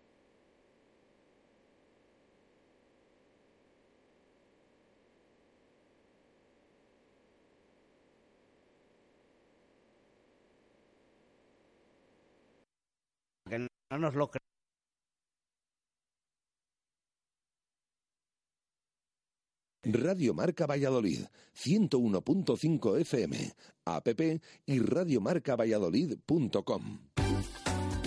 que no nos lo creemos. Radio Marca Valladolid, 101.5 FM, app y radiomarcavalladolid.com.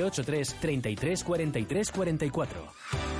983 33 43 44.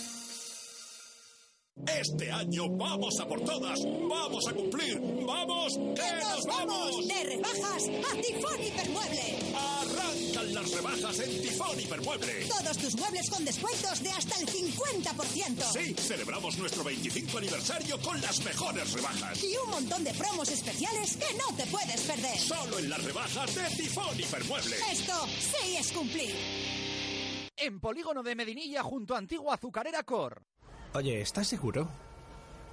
Este año vamos a por todas, vamos a cumplir, vamos, que nos vamos. De rebajas a Tifón Hipermueble. Arrancan las rebajas en Tifón Hipermueble. Todos tus muebles con descuentos de hasta el 50%. Sí, celebramos nuestro 25 aniversario con las mejores rebajas. Y un montón de promos especiales que no te puedes perder. Solo en las rebajas de Tifón Hipermueble. Esto sí es cumplir. En Polígono de Medinilla junto a Antigua Azucarera Cor. Oye, ¿estás seguro?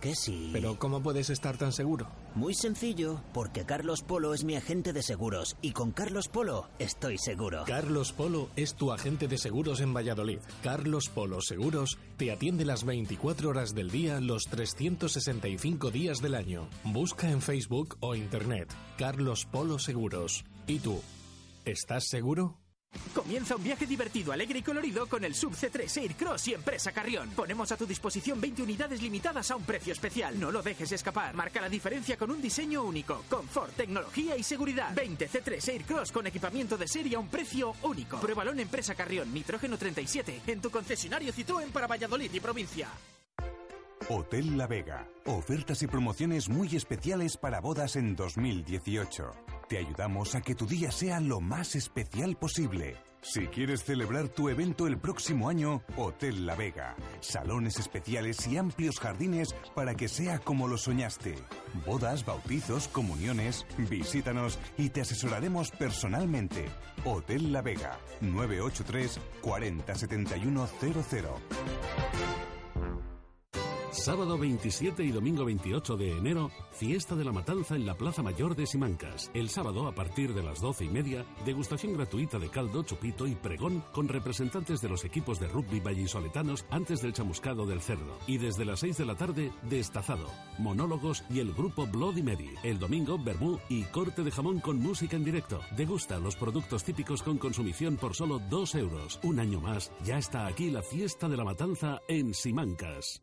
Que sí. Pero ¿cómo puedes estar tan seguro? Muy sencillo, porque Carlos Polo es mi agente de seguros y con Carlos Polo estoy seguro. Carlos Polo es tu agente de seguros en Valladolid. Carlos Polo Seguros te atiende las 24 horas del día, los 365 días del año. Busca en Facebook o Internet Carlos Polo Seguros. ¿Y tú? ¿Estás seguro? Comienza un viaje divertido, alegre y colorido con el Sub C3 Aircross y Empresa Carrión. Ponemos a tu disposición 20 unidades limitadas a un precio especial. No lo dejes escapar. Marca la diferencia con un diseño único. Confort, tecnología y seguridad. 20 C3 Aircross con equipamiento de serie a un precio único. Pruébalo en Empresa Carrión, Nitrógeno 37, en tu concesionario Citroën para Valladolid y provincia. Hotel La Vega. Ofertas y promociones muy especiales para bodas en 2018. Te ayudamos a que tu día sea lo más especial posible. Si quieres celebrar tu evento el próximo año, Hotel La Vega. Salones especiales y amplios jardines para que sea como lo soñaste. Bodas, bautizos, comuniones. Visítanos y te asesoraremos personalmente. Hotel La Vega. 983 40 71 00. Sábado 27 y domingo 28 de enero, fiesta de la matanza en la Plaza Mayor de Simancas. El sábado, a partir de las doce y media, degustación gratuita de caldo, chupito y pregón con representantes de los equipos de rugby vallisoletanos antes del chamuscado del cerdo. Y desde las 6 de la tarde, destazado, monólogos y el grupo Bloody Mary. El domingo, vermú y corte de jamón con música en directo. Degusta los productos típicos con consumición por solo 2 euros. Un año más, ya está aquí la fiesta de la matanza en Simancas.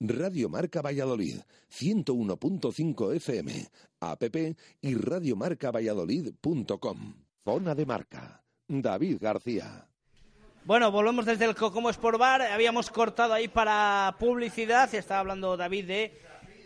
Radio Marca Valladolid, 101.5 FM, app y radiomarcavalladolid.com. Zona de marca. David García. Bueno, volvemos desde el Cocomo Sport Bar. Habíamos cortado ahí para publicidad. Estaba hablando David de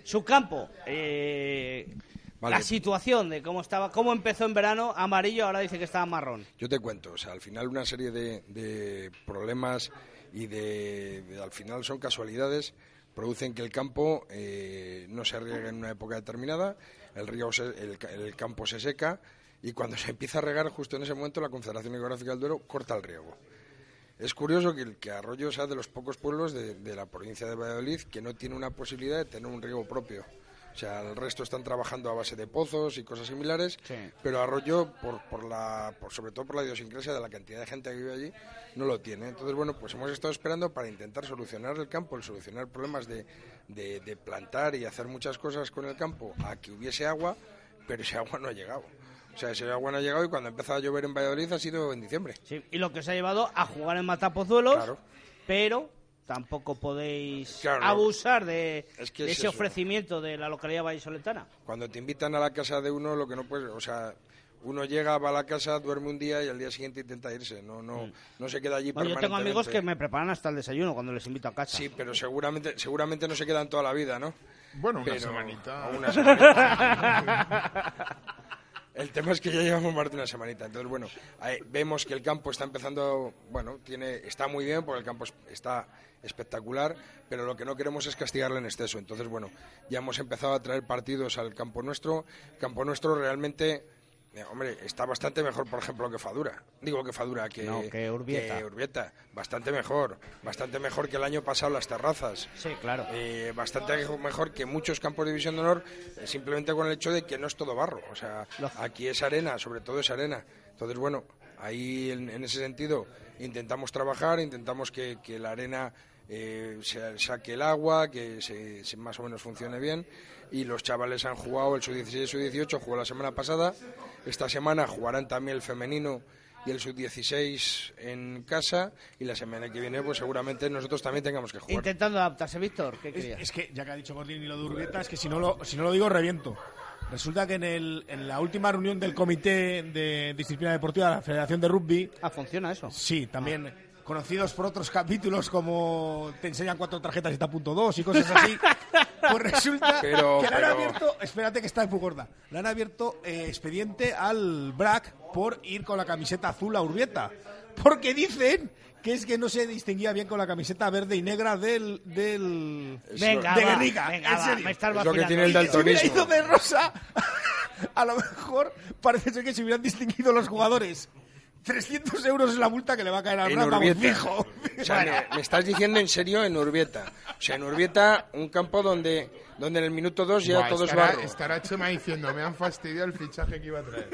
su campo. Eh, Vale. La situación de cómo estaba, cómo empezó en verano amarillo, ahora dice que estaba marrón. Yo te cuento, o sea, al final una serie de, de problemas y de, de- al final son casualidades producen que el campo eh, no se riegue en una época determinada, el río el, ca- el campo se seca y cuando se empieza a regar justo en ese momento la Confederación Hidrográfica del Duero corta el riego. Es curioso que, Arroyo sea de los pocos pueblos de la provincia de Valladolid que no tiene una posibilidad de tener un riego propio. O sea, el resto están trabajando a base de pozos y cosas similares, pero Arroyo, por, por la, por, sobre todo por la idiosincrasia de la cantidad de gente que vive allí, no lo tiene. Entonces, bueno, pues hemos estado esperando para intentar solucionar el campo, el solucionar problemas de, de, de plantar y hacer muchas cosas con el campo a que hubiese agua, pero ese agua no ha llegado. O sea, ese agua no ha llegado y cuando ha empezado a llover en Valladolid ha sido en diciembre. Sí, y lo que os ha llevado a jugar en Matapozuelos, pero tampoco podéis Claro, abusar de, Es que de es ese eso. ofrecimiento de la localidad vallisoletana. Cuando te invitan a la casa de uno, lo que no puedes, o sea, uno llega, va a la casa, duerme un día y al día siguiente intenta irse. No, no, no se queda allí Bueno, yo tengo amigos que me preparan hasta el desayuno cuando les invito a casa. Sí, pero seguramente, seguramente no se quedan toda la vida, ¿no? Bueno, una Pero- semanita. o una semanita. El tema es que ya llevamos más de una semanita. Entonces, bueno, ahí vemos que el campo está empezando, bueno, tiene, está muy bien porque el campo es- está espectacular, pero lo que no queremos es castigarle en exceso. Entonces, bueno, ya hemos empezado a traer partidos al campo nuestro. El campo nuestro realmente, eh, hombre, está bastante mejor, por ejemplo, que Fadura. Digo que Fadura, que, No, que Urbieta. que Urbieta. Bastante mejor. Bastante mejor que el año pasado las terrazas. Sí, claro. Eh, bastante mejor que muchos campos de división de honor, eh, simplemente con el hecho de que no es todo barro. O sea, aquí es arena, sobre todo es arena. Entonces, bueno, ahí en, en ese sentido intentamos trabajar, intentamos que, que la arena eh, se- saque el agua, que se, se más o menos funcione bien. Y los chavales han jugado el sub-16 y sub-18, jugó la semana pasada. Esta semana jugarán también el femenino y el sub-16 en casa. Y la semana que viene, pues seguramente nosotros también tengamos que jugar. Intentando adaptarse, Víctor. ¿Qué Es, es que, ya que ha dicho Gordini lo de Urbieta, es que si no lo, si no lo digo, reviento. Resulta que en, el, en la última reunión del Comité de Disciplina Deportiva de la Federación de Rugby... Ah, ¿funciona eso? Sí, también conocidos por otros capítulos como te enseñan cuatro tarjetas y está a punto dos y cosas así. Pues resulta Pero- que le han abierto, espérate que está muy gorda, le han abierto eh, expediente al BRAC por ir con la camiseta azul a Urbieta. Porque dicen que es que no se distinguía bien con la camiseta verde y negra del, del Venga, de Guernica. venga, en va, serio. me estás Es lo que tiene el Y si hubiera daltonismo. ido de rosa, a lo mejor parece ser que se hubieran distinguido los jugadores. 300 euros es la multa que le va a caer al Urbieta. fijo. O sea, me, me estás diciendo en serio en Urbieta. O sea, en Urbieta, un campo donde, donde en el minuto dos ya Buah, todo es estará, barro. estará Chema diciendo, me han fastidiado el fichaje que iba a traer.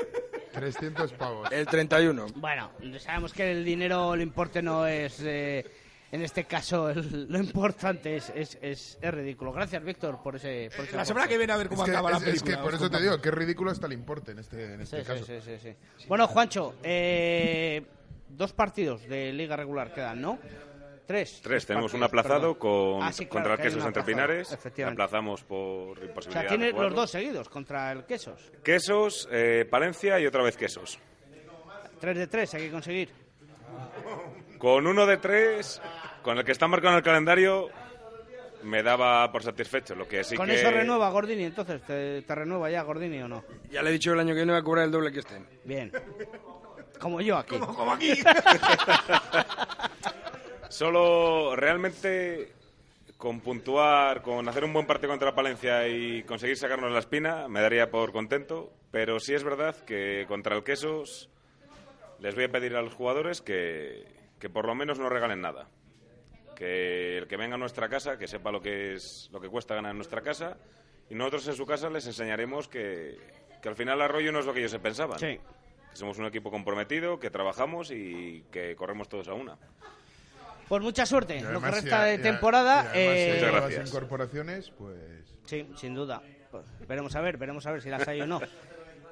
300 pavos. El 31. Bueno, sabemos que el dinero, el importe no es, eh, en este caso, el- lo importante es, es, es, es ridículo. Gracias, Víctor, por ese, por ese La semana que viene a ver cómo Es que, acaba la es- es película. que por eso te digo, qué ridículo está el importe en este, en este Sí, caso. sí, sí, sí, sí. Bueno, Juancho, eh, dos partidos de liga regular quedan, ¿no? Tres. Tres, tenemos un partidos, aplazado perdón. con, Ah, sí, claro, contra el que Quesos un entre aplazado, Pinares. efectivamente. Aplazamos por O sea, imposibilidad. de tiene los dos seguidos contra el Quesos. Quesos, eh, Palencia y otra vez Quesos. Tres de tres hay que conseguir. Con uno de tres, con el que está marcado en el calendario, me daba por satisfecho. Lo que sí Con que... eso renueva Gordini, entonces, ¿te, te renueva ya Gordini o no? Ya le he dicho que el año que viene va a cobrar el doble que este. Bien. Como yo aquí. Como aquí. Solo realmente con puntuar, con hacer un buen partido contra Palencia y conseguir sacarnos la espina, me daría por contento. Pero sí es verdad que contra el Quesos les voy a pedir a los jugadores que, que por lo menos no regalen nada. Que el que venga a nuestra casa, que sepa lo que es lo que cuesta ganar en nuestra casa, y nosotros en su casa les enseñaremos que, que al final Arroyo no es lo que ellos se pensaban. Sí. Que somos un equipo comprometido, que trabajamos y que corremos todos a una. Pues mucha suerte. Y Lo que resta y de y temporada. y eh, si Muchas gracias. incorporaciones, pues... Sí, sin duda. Pues, veremos a ver, veremos a ver si las hay o no.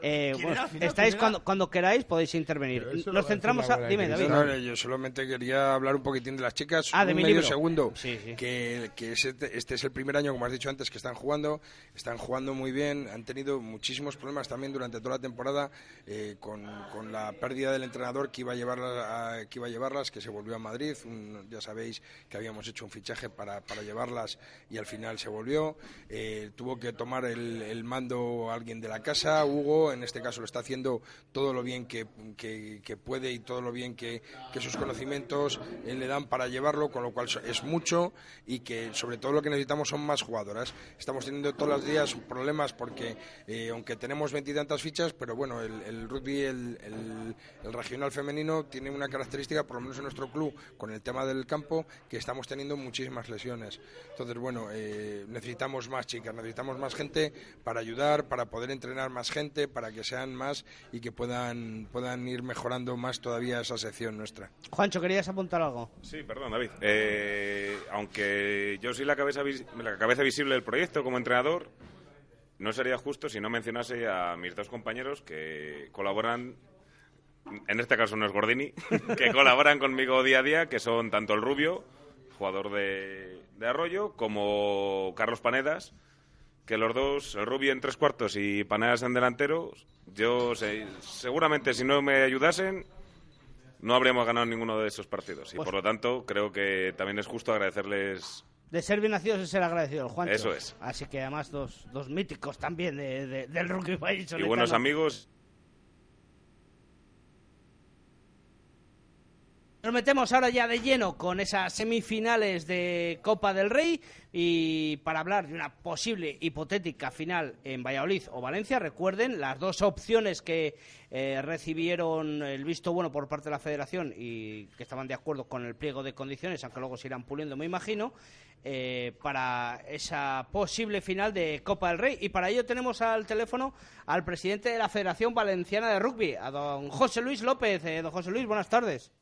Eh, ¿Quién bueno, final? estáis cuando, cuando queráis, podéis intervenir. Nos centramos a... de Dime. David. No, no, yo solamente quería hablar un poquitín de las chicas. Ah, de un mi medio libro. segundo. Sí, sí. Que, que este, este es el primer año, como has dicho antes, que están jugando. Están jugando muy bien. Han tenido muchísimos problemas también durante toda la temporada eh, con, con la pérdida del entrenador que iba a, llevarlas, a- que iba a llevarlas, que se volvió a Madrid. Un- ya sabéis que habíamos hecho un fichaje para, para llevarlas y al final se volvió. Eh, tuvo que tomar el, el mando alguien de la casa, Hugo, en este caso lo está haciendo todo lo bien que, que- puede y todo lo bien que, que sus conocimientos eh, le dan para llevarlo, con lo cual es mucho y que sobre todo lo que necesitamos son más jugadoras. Estamos teniendo todos los días problemas porque eh, aunque tenemos veintitantas fichas, pero bueno, el, rugby, el, el- el regional femenino tiene una característica, por lo menos en nuestro club, con el tema del campo, que estamos teniendo muchísimas lesiones. Entonces, bueno, eh, necesitamos más chicas, necesitamos más gente para ayudar, para poder entrenar más gente, para que sean más y que puedan, puedan ir mejorando más todavía esa sección nuestra. Juancho, ¿querías apuntar algo? Sí, perdón, David. Eh, aunque yo soy la cabeza, la cabeza visible del proyecto como entrenador, no sería justo si no mencionase a mis dos compañeros que colaboran, en este caso no es Gordini, que colaboran conmigo día a día, que son tanto el Rubio, jugador de, de Arroyo, como Carlos Panedas, que los dos, el Rubio en tres cuartos y Panedas en delanteros, yo sé- seguramente si no me ayudasen no habríamos ganado ninguno de esos partidos. Y Pues- por lo tanto, creo que también es justo agradecerles. De ser bien nacidos es ser agradecido, Juancho. Eso es. Así que además dos, dos míticos también de, de- del rugby. Y buenos amigos. Nos metemos ahora ya de lleno con esas semifinales de Copa del Rey y para hablar de una posible hipotética final en Valladolid o Valencia, recuerden las dos opciones que eh, recibieron el visto bueno por parte de la Federación y que estaban de acuerdo con el pliego de condiciones, aunque luego se irán puliendo, me imagino, eh, para esa posible final de Copa del Rey. Y para ello tenemos al teléfono al presidente de la Federación Valenciana de Rugby, a don José Luis López. Eh, don José Luis, buenas tardes.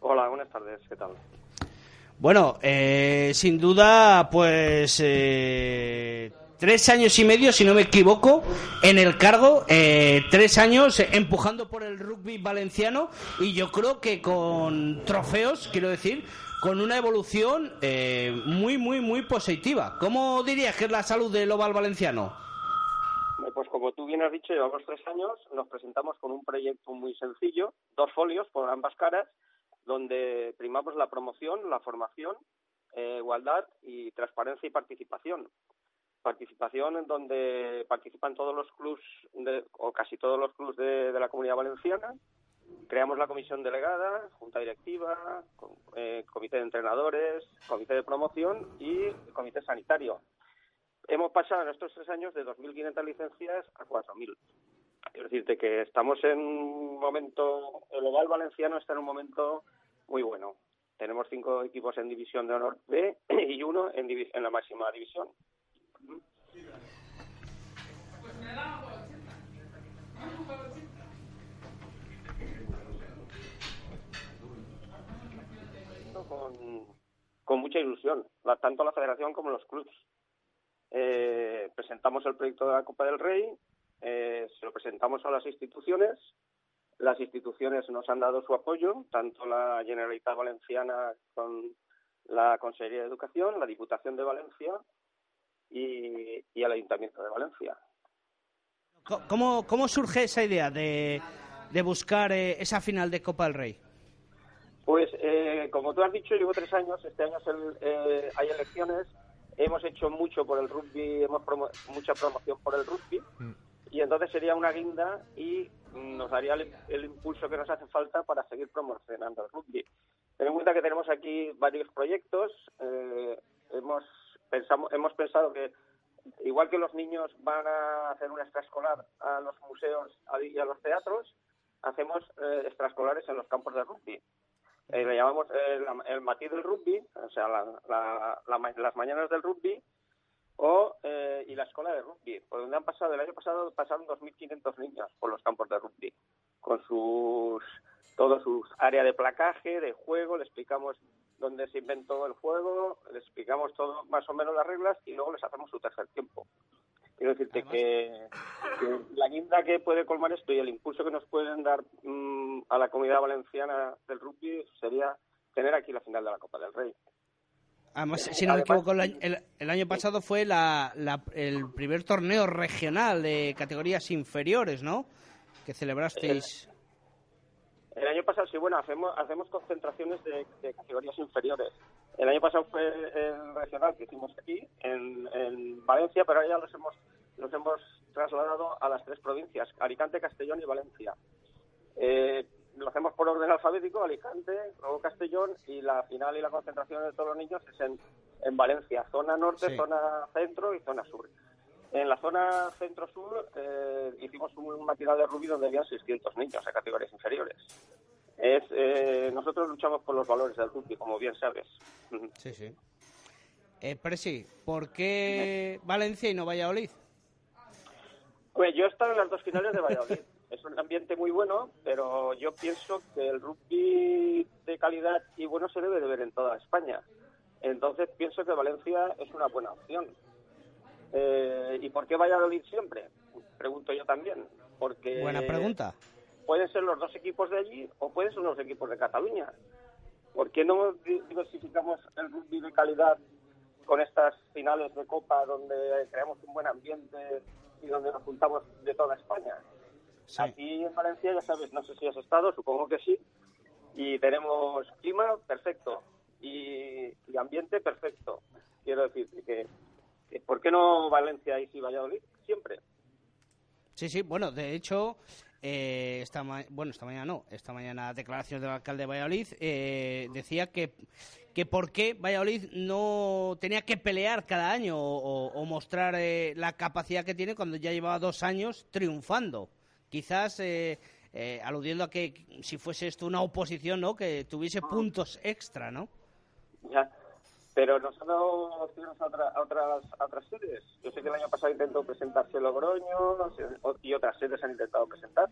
Hola, buenas tardes, ¿qué tal? Bueno, eh, sin duda, pues eh, tres años y medio, si no me equivoco, en el cargo, eh, tres años empujando por el rugby valenciano y yo creo que con trofeos, quiero decir, con una evolución eh, muy, muy, muy positiva. ¿Cómo dirías que es la salud del oval valenciano? Eh, Pues como tú bien has dicho, llevamos tres años, nos presentamos con un proyecto muy sencillo, dos folios por ambas caras, donde primamos la promoción, la formación, eh, igualdad y transparencia y participación. Participación en donde participan todos los clubs, o casi todos los clubs de, la comunidad valenciana. Creamos la comisión delegada, junta directiva, eh, comité de entrenadores, comité de promoción y comité sanitario. Hemos pasado en estos tres años de 2.500 licencias a 4.000. Es decirte que estamos en un momento, el oval valenciano está en un momento muy bueno. Tenemos cinco equipos en división de honor B y uno en, en la máxima división. Con, con mucha ilusión, tanto la federación como los clubs. Eh, presentamos el proyecto de la Copa del Rey, eh, se lo presentamos a las instituciones, las instituciones nos han dado su apoyo, tanto la Generalitat Valenciana con la Consejería de Educación, la Diputación de Valencia y, y el Ayuntamiento de Valencia. ¿Cómo, cómo surge esa idea de, de buscar eh, esa final de Copa del Rey? Pues, eh, como tú has dicho, llevo tres años, este año es el- eh, hay elecciones. hemos hecho mucho por el rugby, hemos promo mucha promoción por el rugby, Mm. y entonces sería una guinda y nos daría el, el impulso que nos hace falta para seguir promocionando el rugby. Ten en cuenta que tenemos aquí varios proyectos, eh, hemos, pensamos, hemos pensado que igual que los niños van a hacer una extraescolar a los museos y a los teatros, hacemos eh, extraescolares en los campos de rugby. Eh, le llamamos eh, la- el matiz del rugby, o sea, la- la- las mañanas del rugby, o eh, y la escuela de rugby, por donde han pasado, el año pasado pasaron 2.500 niños por los campos de rugby, con sus todos sus áreas de placaje, de juego, le explicamos dónde se inventó el juego, les explicamos todo más o menos las reglas y luego les hacemos su tercer tiempo. Quiero decirte que, que la guinda que puede colmar esto y el impulso que nos pueden dar mm, a la comunidad valenciana del rugby sería tener aquí la final de la Copa del Rey. Además, si no me equivoco, el, año- el- año pasado fue la, la- el primer torneo regional de categorías inferiores, ¿no? Que celebrasteis. El año pasado, sí, bueno, hacemos, hacemos concentraciones de, de categorías inferiores. El año pasado fue el regional que hicimos aquí, en, en Valencia, pero ahora ya los hemos, los hemos trasladado a las tres provincias, Alicante, Castellón y Valencia. Eh, lo hacemos por orden alfabético, Alicante, luego Castellón, y la final y la concentración de todos los niños es en, en Valencia, zona norte, Sí. zona centro y zona sur. En la zona centro-sur eh, hicimos un matinal de rugby donde había 600 niños a categorías inferiores. Es, eh, nosotros luchamos por los valores del rugby, como bien sabes. Sí, sí. Eh, Presi, ¿por qué Valencia y no Valladolid? Pues yo he estado en las dos finales de Valladolid. Es un ambiente muy bueno, pero yo pienso que el rugby de calidad y bueno se debe de ver en toda España. Entonces pienso que Valencia es una buena opción. Eh, ¿Y por qué Valladolid siempre? Pregunto yo también. Porque Buena pregunta. pueden ser los dos equipos de allí o pueden ser los equipos de Cataluña. ¿Por qué no di- diversificamos el rugby de calidad con estas finales de Copa donde creamos un buen ambiente y donde nos juntamos de toda España? Aquí en Valencia, ya sabes, no sé si has estado, supongo que sí, y tenemos clima perfecto y, y ambiente perfecto. Quiero decir que, que ¿por qué no Valencia y sí Valladolid? Siempre. Sí, sí, bueno, de hecho, eh, esta ma- bueno, esta mañana no, esta mañana declaraciones del alcalde de Valladolid eh, decía que, que por qué Valladolid no tenía que pelear cada año o, o mostrar eh, la capacidad que tiene cuando ya llevaba dos años triunfando. Quizás eh, eh, aludiendo a que si fuese esto una oposición, ¿no? Que tuviese puntos extra, ¿no? Ya. Pero nos han dado opciones a, otra- a otras, a otras sedes. Yo sé que el año pasado intentó presentarse Logroño y otras sedes han intentado presentar.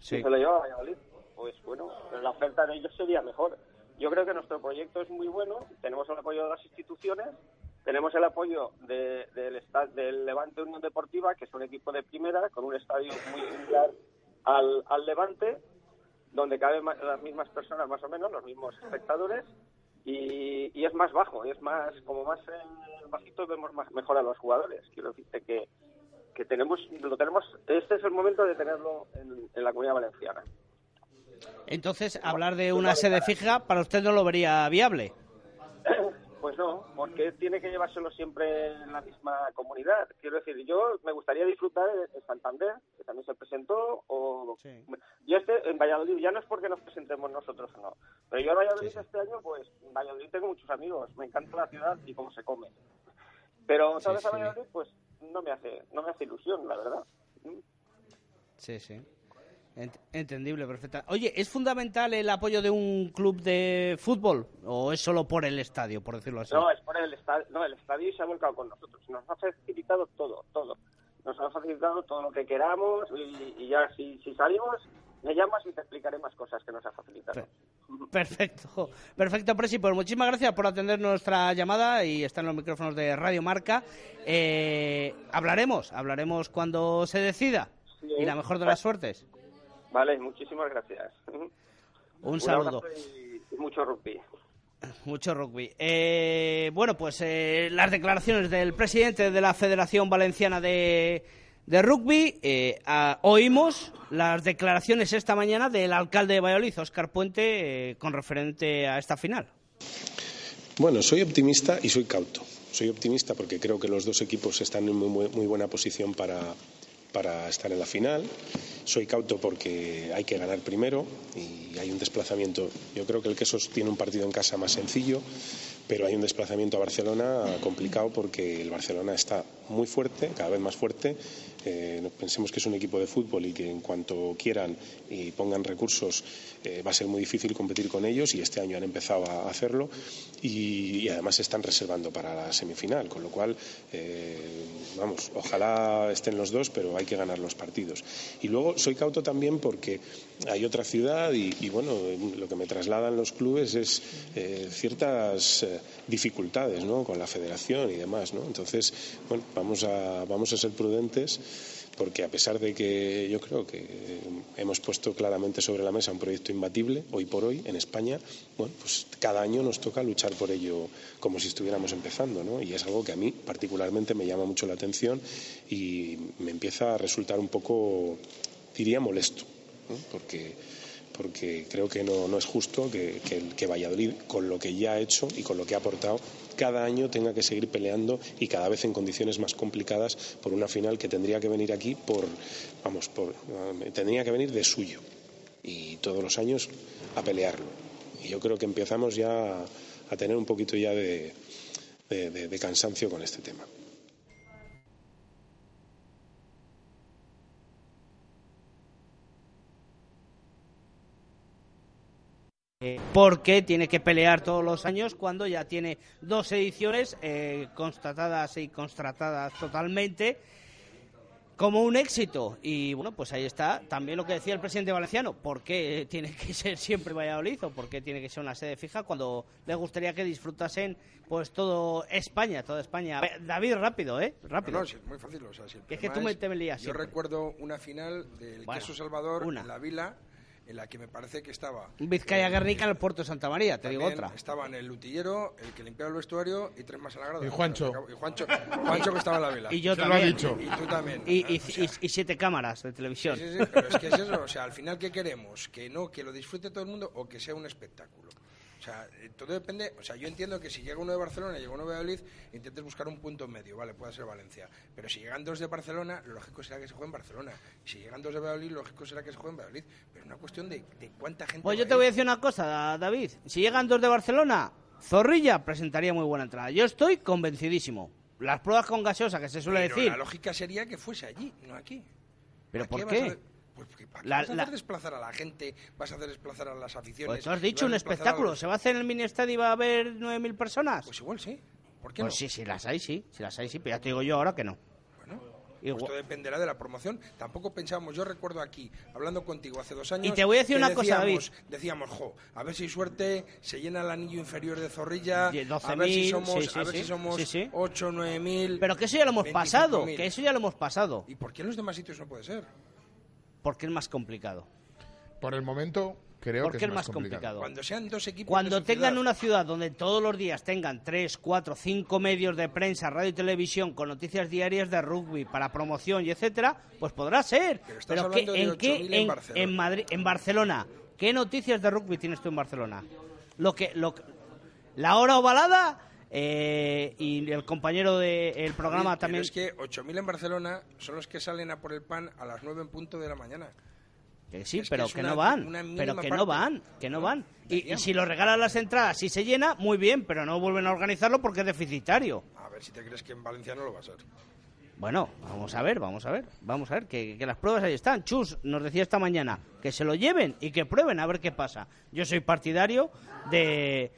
Sí. Y se lo lleva a Valladolid. Pues bueno, la oferta de ellos sería mejor. Yo creo que nuestro proyecto es muy bueno. Tenemos el apoyo de las instituciones. Tenemos el apoyo de- del, del Levante Unión Deportiva, que es un equipo de primera, con un estadio muy similar al, al Levante, donde caben las mismas personas más o menos, los mismos espectadores, y, y es más bajo, y es más, como más eh, bajito vemos más, mejor a los jugadores. Quiero decirte que, que tenemos, lo tenemos, este es el momento de tenerlo en, en la comunidad valenciana. Entonces, hablar de una sede fija para usted no lo vería viable. Pues no, porque tiene que llevárselo siempre en la misma comunidad. Quiero decir, yo me gustaría disfrutar de de Santander, que también se presentó, o... Yo este, en Valladolid, ya no es porque nos presentemos nosotros o no, pero yo en Valladolid este año, pues, en Valladolid tengo muchos amigos, me encanta la ciudad y cómo se come. Pero Sí, vez a sí. Valladolid, pues, no me hace, no me hace ilusión, la verdad. Sí, sí. Ent- entendible, perfecta. Oye, ¿es fundamental el apoyo de un club de fútbol o es solo por el estadio, por decirlo así? No, es por el estadio, no, el estadio se ha volcado con nosotros, nos ha facilitado todo, todo. Nos ha facilitado todo lo que queramos y, y ya si, si salimos, me llamas y te explicaré más cosas que nos ha facilitado. Perfecto, perfecto, Presi. Pues muchísimas gracias por atender nuestra llamada y estar en los micrófonos de Radio Marca. Eh, hablaremos, hablaremos cuando se decida y la mejor de las suertes. Vale, muchísimas gracias. Un saludo. y, mucho rugby. Mucho rugby. Eh, bueno, pues eh, las declaraciones del presidente de la Federación Valenciana de, de Rugby. eh, oímos las declaraciones esta mañana del alcalde de Valladolid, Óscar Puente, eh, con referente a esta final. Bueno, soy optimista y soy cauto. soy optimista porque creo que los dos equipos están en muy, muy buena posición para, para estar en la final. Soy cauto porque hay que ganar primero y hay un desplazamiento. Yo creo que el Quesos tiene un partido en casa más sencillo, pero hay un desplazamiento a Barcelona complicado porque el Barcelona está muy fuerte, cada vez más fuerte. Eh, pensemos que es un equipo de fútbol y que en cuanto quieran y pongan recursos eh, va a ser muy difícil competir con ellos y este año han empezado a hacerlo y, además se están reservando para la semifinal, con lo cual, eh, vamos, ojalá estén los dos, pero hay que ganar los partidos. Y luego soy cauto también porque hay otra ciudad y, y bueno, lo que me trasladan los clubes es eh, ciertas eh, dificultades ¿no? con la federación y demás. ¿no? Entonces, bueno, vamos a, vamos a ser prudentes porque a pesar de que yo creo que hemos puesto claramente sobre la mesa un proyecto imbatible hoy por hoy en España, bueno, pues cada año nos toca luchar por ello como si estuviéramos empezando, ¿no? Y es algo que a mí particularmente me llama mucho la atención y me empieza a resultar un poco, diría, molesto, porque porque creo que no, no es justo que, que, que, Valladolid, con lo que ya ha hecho y con lo que ha aportado, cada año tenga que seguir peleando y cada vez en condiciones más complicadas por una final que tendría que venir aquí por, vamos, por, uh, tendría que venir de suyo y todos los años a pelearlo. Y yo creo que empezamos ya a, tener un poquito ya de cansancio con este tema. ¿Por qué tiene que pelear todos los años cuando ya tiene dos ediciones eh, constatadas y constatadas totalmente como un éxito. Y bueno, pues ahí está también lo que decía el presidente valenciano. ¿Por qué tiene que ser siempre Valladolid o por qué tiene que ser una sede fija cuando le gustaría que disfrutasen pues todo España, toda España? David, rápido, ¿eh? Rápido. No, no sí, muy fácil. O sea, si es que tú me, te me lías Yo siempre. recuerdo una final del Bueno, Queso Salvador una. en la Vila en la que me parece que estaba Vizcaya Guernica en el puerto de Santa María, te digo También otra. Estaban el lutillero, el que limpiaba el vestuario y tres más a la grada. Y Juancho. Y Juancho, Juancho que estaba en la vela. Y yo Se lo ha también. dicho. Y tú también. Y, y- O sea, y- y siete cámaras de televisión. Sí, sí, sí, pero es que es eso, o sea, al final, ¿qué queremos? ¿Que no, que lo disfrute todo el mundo o que sea un espectáculo? O sea, eh, todo depende, o sea, yo entiendo que si llega uno de Barcelona y llega uno de Valladolid, intentes buscar un punto medio, vale, puede ser Valencia. Pero si llegan dos de Barcelona, lo lógico será que se juegue en Barcelona. Si llegan dos de Valladolid, lo lógico será que se juegue en Valladolid. Pero es una cuestión de, de cuánta gente Pues yo te voy a ir. decir una cosa, David. Si llegan dos de Barcelona, Zorrilla presentaría muy buena entrada. Yo estoy convencidísimo. Las pruebas con gaseosa, que se suele Pero decir. la lógica sería que fuese allí, no aquí. ¿Pero ¿A por qué? Pues porque ¿para qué La- vas a la- hacer desplazar a la gente? ¿Vas a hacer desplazar a las aficiones? Pues tú has dicho ¿Vas un espectáculo. los- ¿Se va a hacer en el mini estadio y va a haber 9.000 personas? Pues igual sí. ¿Por qué Pues no? sí, si las hay, sí. Si las hay, sí. Pero ya te digo yo ahora que no. Bueno, Igual- Pues todo dependerá de la promoción. Tampoco pensábamos, yo recuerdo aquí, hablando contigo hace dos años. Y te voy a decir una cosa, decíamos- Decíamos, jo, a ver si suerte se llena el anillo inferior de Zorrilla. Y 12.000, a ver si somos, sí, sí, a ver sí, si somos sí, sí. 8, 9 mil. Pero que eso ya lo hemos 25.000. pasado. Que eso ya lo hemos pasado. ¿Y por qué en los demás sitios no puede ser? Porque es más complicado. Por el momento, creo Porque que es más complicado. Cuando sean dos equipos. Cuando tengan ciudad. una ciudad donde todos los días tengan tres, cuatro, cinco medios de prensa, radio y televisión con noticias diarias de rugby para promoción y etcétera, pues podrá ser. Pero estás Pero ¿qué- hablando de ¿en qué 8.000 en en, Barcelona. en Madrid, en Barcelona, qué noticias de rugby tienes tú en Barcelona? Lo que, lo que- la hora ovalada eh, y el compañero del programa Pero también. es que 8.000 en Barcelona son los que salen a por el pan a las 9 en punto de la mañana. Que sí, Es pero que, una- no van. Pero que parte. no van, que no van. Y, si lo regalan las entradas y se llena, muy bien, pero no vuelven a organizarlo porque es deficitario. A ver si te crees que en Valencia no lo va a ser. Bueno, vamos a ver, vamos a ver, vamos a ver, que, que las pruebas ahí están. Chus nos decía esta mañana que se lo lleven y que prueben a ver qué pasa. Yo soy partidario de,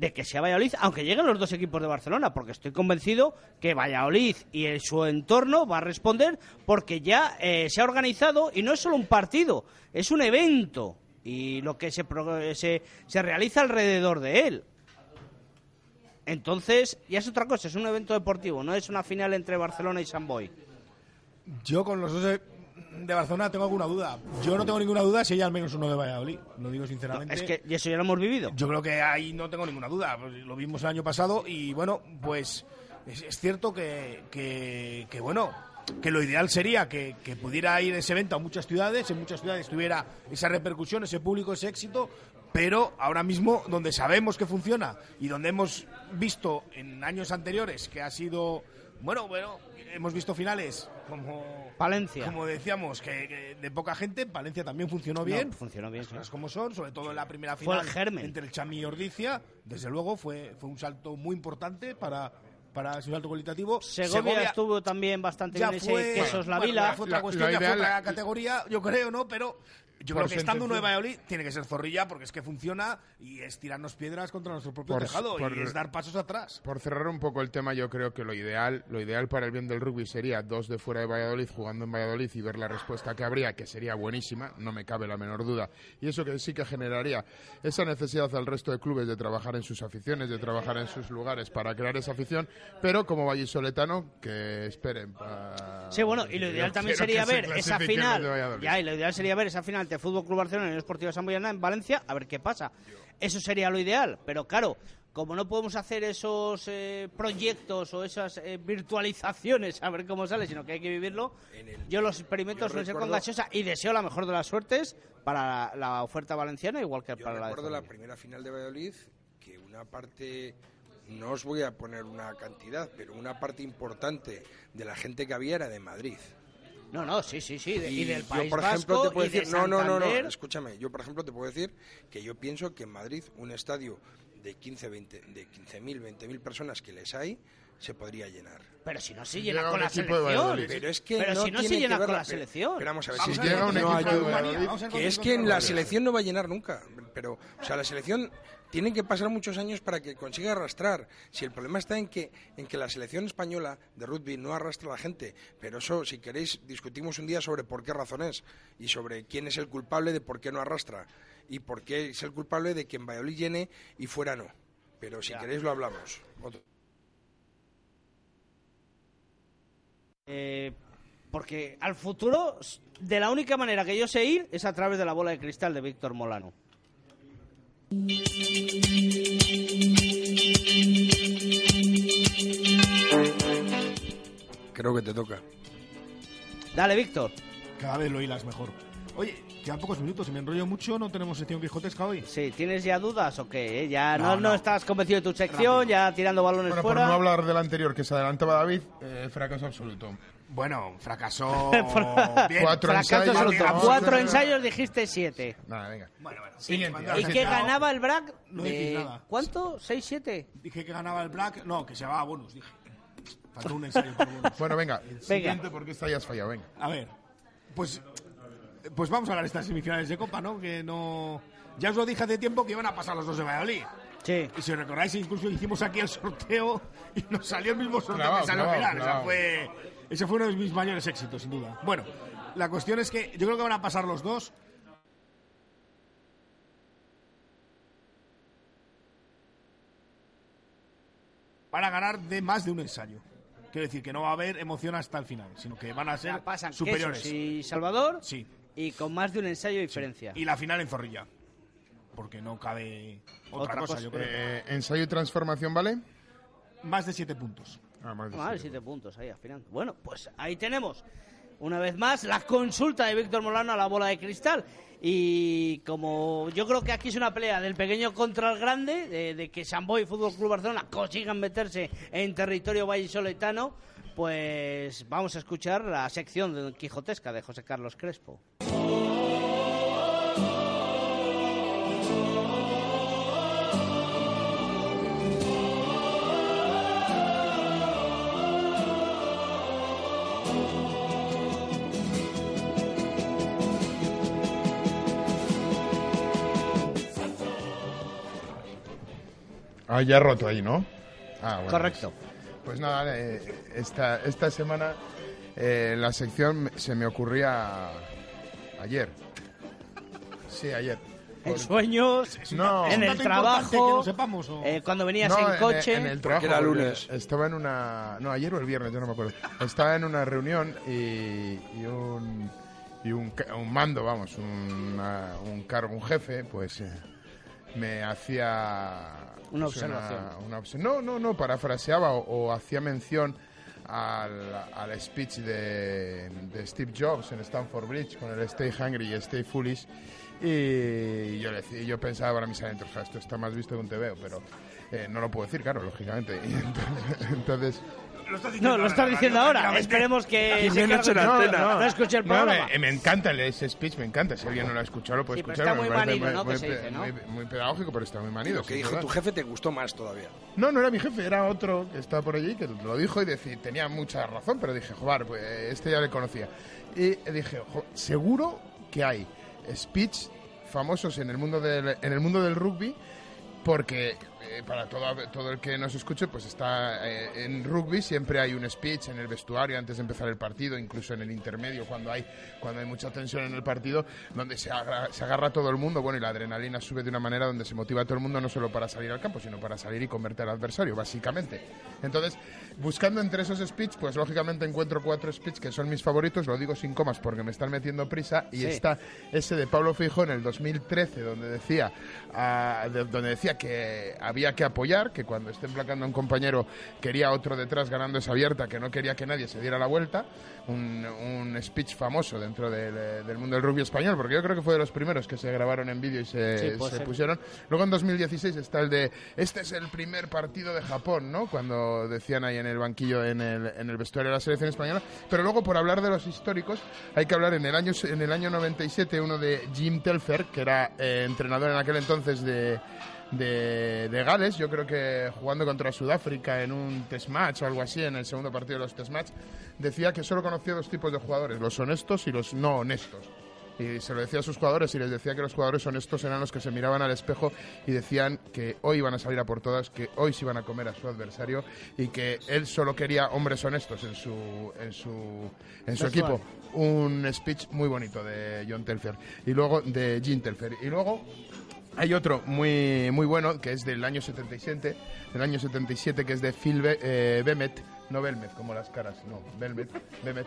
de que sea Valladolid, aunque lleguen los dos equipos de Barcelona, porque estoy convencido que Valladolid y el- su entorno va a responder porque ya eh, se ha organizado y no es solo un partido, es un evento y lo que se, pro- se, se realiza alrededor de él. Entonces, ya es otra cosa, es un evento deportivo, no es una final entre Barcelona y San Boy. Yo con los dos de, Barcelona tengo alguna duda. Yo no tengo ninguna duda si hay al menos uno de Valladolid. Lo digo sinceramente. Es que y eso ya lo hemos vivido. Yo creo que ahí no tengo ninguna duda. Pues lo vimos el año pasado y bueno, pues es, es cierto que, que, que, bueno, que lo ideal sería que, que pudiera ir ese evento a muchas ciudades, en muchas ciudades tuviera esa repercusión, ese público, ese éxito, pero ahora mismo donde sabemos que funciona y donde hemos visto en años anteriores que ha sido, bueno, bueno, hemos visto finales como Palencia. como decíamos, que, que de poca gente, Palencia también funcionó bien. No, funcionó bien, Las sí. cosas como son, sobre todo en la primera Fue final el germen. entre el Chami y Ordicia, desde luego fue, fue un salto muy importante para, para ese salto cualitativo. Segovia, estuvo también bastante ya bien ese fue, quesos la bueno, vila. ya fue otra La- cuestión, lo ya fue otra categoría, yo creo, ¿no? Pero yo creo que estando sentencia- Nueva Valladolid tiene que ser zorrilla porque es que funciona y es tirarnos piedras contra nuestro propio Por- tejado por- y es dar pasos atrás. Por cerrar un poco el tema, yo creo que lo ideal, lo ideal para el bien del rugby sería dos de fuera de Valladolid jugando en Valladolid y ver la respuesta que habría, que sería buenísima, no me cabe la menor duda. Y eso que sí que generaría esa necesidad al resto de clubes de trabajar en sus aficiones, de trabajar en sus lugares para crear esa afición, pero como vallisoletano, que esperen. pa- Sí, bueno, y lo yo ideal también quiero sería ver esa final. de. Ya, y lo ideal sería ver esa final de Fútbol Club Barcelona y Unión Esportiva San Boyana en Valencia, a ver qué pasa. Eso sería lo ideal, pero claro, como no podemos hacer esos eh, proyectos o esas eh, virtualizaciones a ver cómo sale, sino que hay que vivirlo, yo los experimentos yo suelen ser con gaseosa y deseo la mejor de las suertes para la, la oferta valenciana, igual que Yo para la de recuerdo la primera final de Valladolid que una parte, no os voy a poner una cantidad, pero una parte importante de la gente que había era de Madrid. No, no, sí, sí, sí, de- y, del yo, País por ejemplo, Vasco te puedo y de decir, no, no, no, no, escúchame, yo, por ejemplo, te puedo decir que yo pienso que en Madrid un estadio de 15, 20, de 15.000, 20.000 personas que les hay, se podría llenar. Pero si no se Si llena llega con la equipo de selección. Pero es que Pero no si no se tiene que llena con la selección. Pero vamos a ver, Vamos si llega un no equipo de Valladolid. Que es que en la selección no va a llenar nunca. Pero, o sea, la selección tiene que pasar muchos años para que consiga arrastrar. Si el problema está en que, en que la selección española de rugby no arrastra a la gente. Pero eso, si queréis, discutimos un día sobre por qué razones y sobre quién es el culpable de por qué no arrastra. Y por qué es el culpable de que en Valladolid llene y fuera no. Pero si queréis lo hablamos. Otro- Eh, porque al futuro, de la única manera que yo sé ir es a través de la bola de cristal de Víctor Molano. Creo que te toca. Dale, Víctor. Cada vez lo hilas mejor. Oye, quedan pocos minutos, si me enrollo mucho, no tenemos sección quijotesca hoy. Sí, ¿tienes ya dudas o qué? eh? ¿Ya no, No, no, no. estás convencido de tu sección? ¿Ya tirando balones Bueno, por fuera? no hablar del anterior que se adelantaba David, eh, fracaso absoluto. Bueno, fracasó bien. Cuatro Fracaso ensayos, absoluto. Cuatro ensayos dijiste siete. Nada, venga. Bueno, bueno. ¿Y, Siguiente. y qué ganaba el BRAC? No decís nada. ¿Cuánto? ¿Seis, siete? Dije que ganaba el Black. No, que se va a bonus, dije. Faltó un ensayo por bonus. Bueno, venga. Siguiente porque esta ya has fallado, venga. A ver, pues, pues vamos a hablar de estas semifinales de Copa, ¿no? Que no... Ya os lo dije hace tiempo que iban a pasar los dos de Valladolid. Sí. Y si os recordáis, incluso hicimos aquí el sorteo y nos salió el mismo sorteo Clavado, que salió al clavado, final. Esa fue, ese fue uno de mis mayores éxitos, sin duda. Bueno, la cuestión es que yo creo que van a pasar los dos. Para ganar de más de un ensayo. Quiero decir que no va a haber emoción hasta el final, sino que van a ser Ya pasan superiores. Quesos y Salvador Sí. Y con más de un ensayo de diferencia. Y la final en Zorrilla. Porque no cabe otra, Otra cosa, cosa. yo creo. Eh, ensayo y transformación, ¿vale? Más de siete puntos. Ah, más de siete. siete puntos ahí al final. Bueno, pues ahí tenemos una vez más la consulta de Víctor Molano a la bola de cristal. Y como yo creo que aquí es una pelea del pequeño contra el grande, de, de que Samboy y Fútbol Club Barcelona consigan meterse en territorio vallisoletano, pues vamos a escuchar la sección de Quijotesca de José Carlos Crespo. Ah, ya roto ahí, ¿no? Ah, bueno. Correcto. Pues nada, eh, esta, esta semana eh, la sección me- se me ocurría ayer. Sí, ayer. En sueños, No. en el dato importante trabajo, que lo sepamos, o- eh, cuando venías No, en el- coche. En, el trabajo. era porque lunes. Estaba en una. No, ayer o el viernes, yo no me acuerdo. Estaba en una reunión y, y un. Y un, ca- un mando, vamos, una- un cargo, un jefe, pues eh, me hacía. Una observación. una no, no, no, parafraseaba o, o hacía mención al, al speech de, de Steve Jobs en Stanford Bridge con el Stay Hungry y Stay Foolish y yo, le yo pensaba para mis adentros, "Ja, esto está más visto que un TVO, pero eh, no lo puedo decir, claro, lógicamente. Y entonces, entonces- No, lo estás diciendo ahora. Esperemos que se cargue- no, no, no escuche el No, programa. me, me encanta ese speech, me encanta. Si alguien no lo ha escuchado, lo puede Sí, pero escuchar. está me muy parece manido, ¿no? muy, Que se pe- dice, ¿no? muy- muy pedagógico, pero está muy manido. Lo que dijo tu jefe te gustó más todavía. No, no era mi jefe, era otro que estaba por allí, que lo dijo y decía, tenía mucha razón, pero dije, joder, pues este ya le conocía. Y dije, "Jo, seguro que hay speech famosos en el mundo del, en el mundo del rugby, porque eh, para todo, todo el que nos escuche, pues está eh, en rugby, siempre hay un speech en el vestuario antes de empezar el partido, incluso en el intermedio, cuando hay, cuando hay mucha tensión en el partido, donde se agarra, se agarra todo el mundo, bueno, y la adrenalina sube de una manera donde se motiva a todo el mundo no solo para salir al campo, sino para salir y convertir al adversario, básicamente. Entonces, buscando entre esos speech, pues lógicamente encuentro cuatro speech que son mis favoritos, lo digo sin comas porque me están metiendo prisa, y Sí. está ese de Pablo Fijo en el 2013, donde decía, ah, de- donde decía que había que apoyar, que cuando esté emplacando a un compañero quería otro detrás ganando esa abierta, que no quería que nadie se diera la vuelta, un, un speech famoso dentro del, eh, del mundo del rugby español, porque yo creo que fue de los primeros que se grabaron en vídeo y se, Sí, se pusieron. Luego en 2016 está el de, este es el primer partido de Japón, ¿no? Cuando decían ahí en el banquillo, en el, en el vestuario de la selección española. Pero luego, por hablar de los históricos, hay que hablar en el año, en el año 97, uno de Jim Telfer, que era eh, entrenador en aquel entonces de, de, de Gales, yo creo que jugando contra Sudáfrica en un test match o algo así, en el segundo partido de los test match, decía que solo conocía dos tipos de jugadores, los honestos y los no honestos. Y se lo decía a sus jugadores y les decía que los jugadores honestos eran los que se miraban al espejo y decían que hoy iban a salir a por todas, que hoy se iban a comer a su adversario y que él solo quería hombres honestos en su, en su, en su equipo. Un speech muy bonito de John Telfer y luego de Jim Telfer. Y luego hay otro muy, muy bueno que es del año 77, del año 77 que es de Phil Be- eh, Bemet, no Belmet como las caras, no, Belmet, Bemet,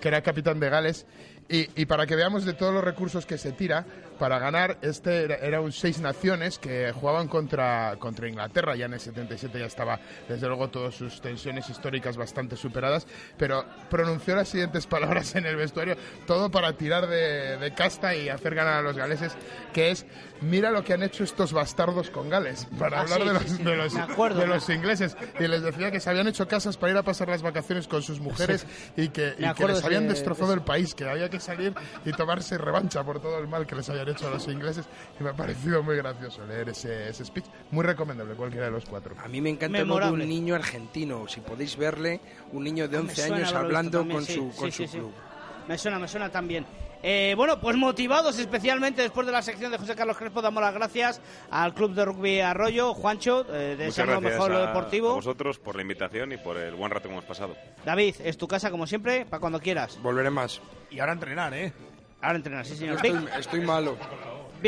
que era capitán de Gales. Y, y para que veamos de todos los recursos que se tira para ganar, este era, era un seis naciones que jugaban contra, contra Inglaterra, ya en el 77 ya estaba desde luego todas sus tensiones históricas bastante superadas, pero pronunció las siguientes palabras en el vestuario, todo para tirar de, de casta y hacer ganar a los galeses, que es, mira lo que han hecho estos bastardos con Gales, para Ah, hablar sí, de, los, sí, sí. de, los, acuerdo, de los ingleses, y les decía que se habían hecho casas para ir a pasar las vacaciones con sus mujeres y que, y que acuerdo habían de- destrozado el país, que había que salir y tomarse revancha por todo el mal que les habían hecho a los ingleses, y me ha parecido muy gracioso leer ese, ese speech, muy recomendable cualquiera de los cuatro. A mí me encanta el modo de un niño argentino. Si podéis verle, un niño de Ah, me 11 suena años hablando también, con sí, su, con sí, su sí. club. Me suena, me suena también. Eh, bueno, pues motivados especialmente después de la sección de José Carlos Crespo, damos las gracias al Club de Rugby Arroyo, Juancho, eh, deseamos lo mejor lo deportivo. a vosotros por la invitación y por el buen rato que hemos pasado. David, es tu casa como siempre, para cuando quieras. Volveré más. Y ahora entrenar, ¿eh? Ahora entrenar, sí señor. Estoy, estoy malo.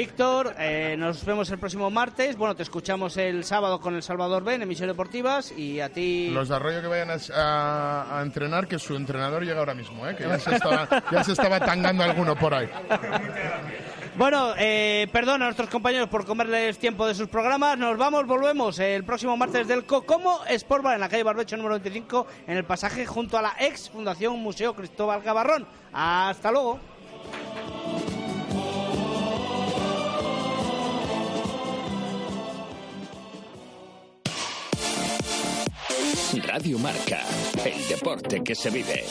Víctor, eh, nos vemos el próximo martes. Bueno, te escuchamos el sábado con El Salvador B en Emisiones Deportivas y a ti... Los de Arroyo que vayan a, a- a entrenar, que su entrenador llega ahora mismo, ¿eh? que ya se, estaba, ya se estaba tangando alguno por ahí. Bueno, eh, perdón a nuestros compañeros por comerles tiempo de sus programas. Nos vamos, volvemos el próximo martes del Cocomo Sport Bar en la calle Barbecho número 25 en el pasaje junto a la ex Fundación Museo Cristóbal Gavarrón. Hasta luego. Radio Marca, el deporte que se vive.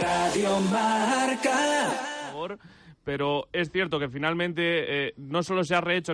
Radio Marca. Pero es cierto que finalmente eh, no solo se ha rehecho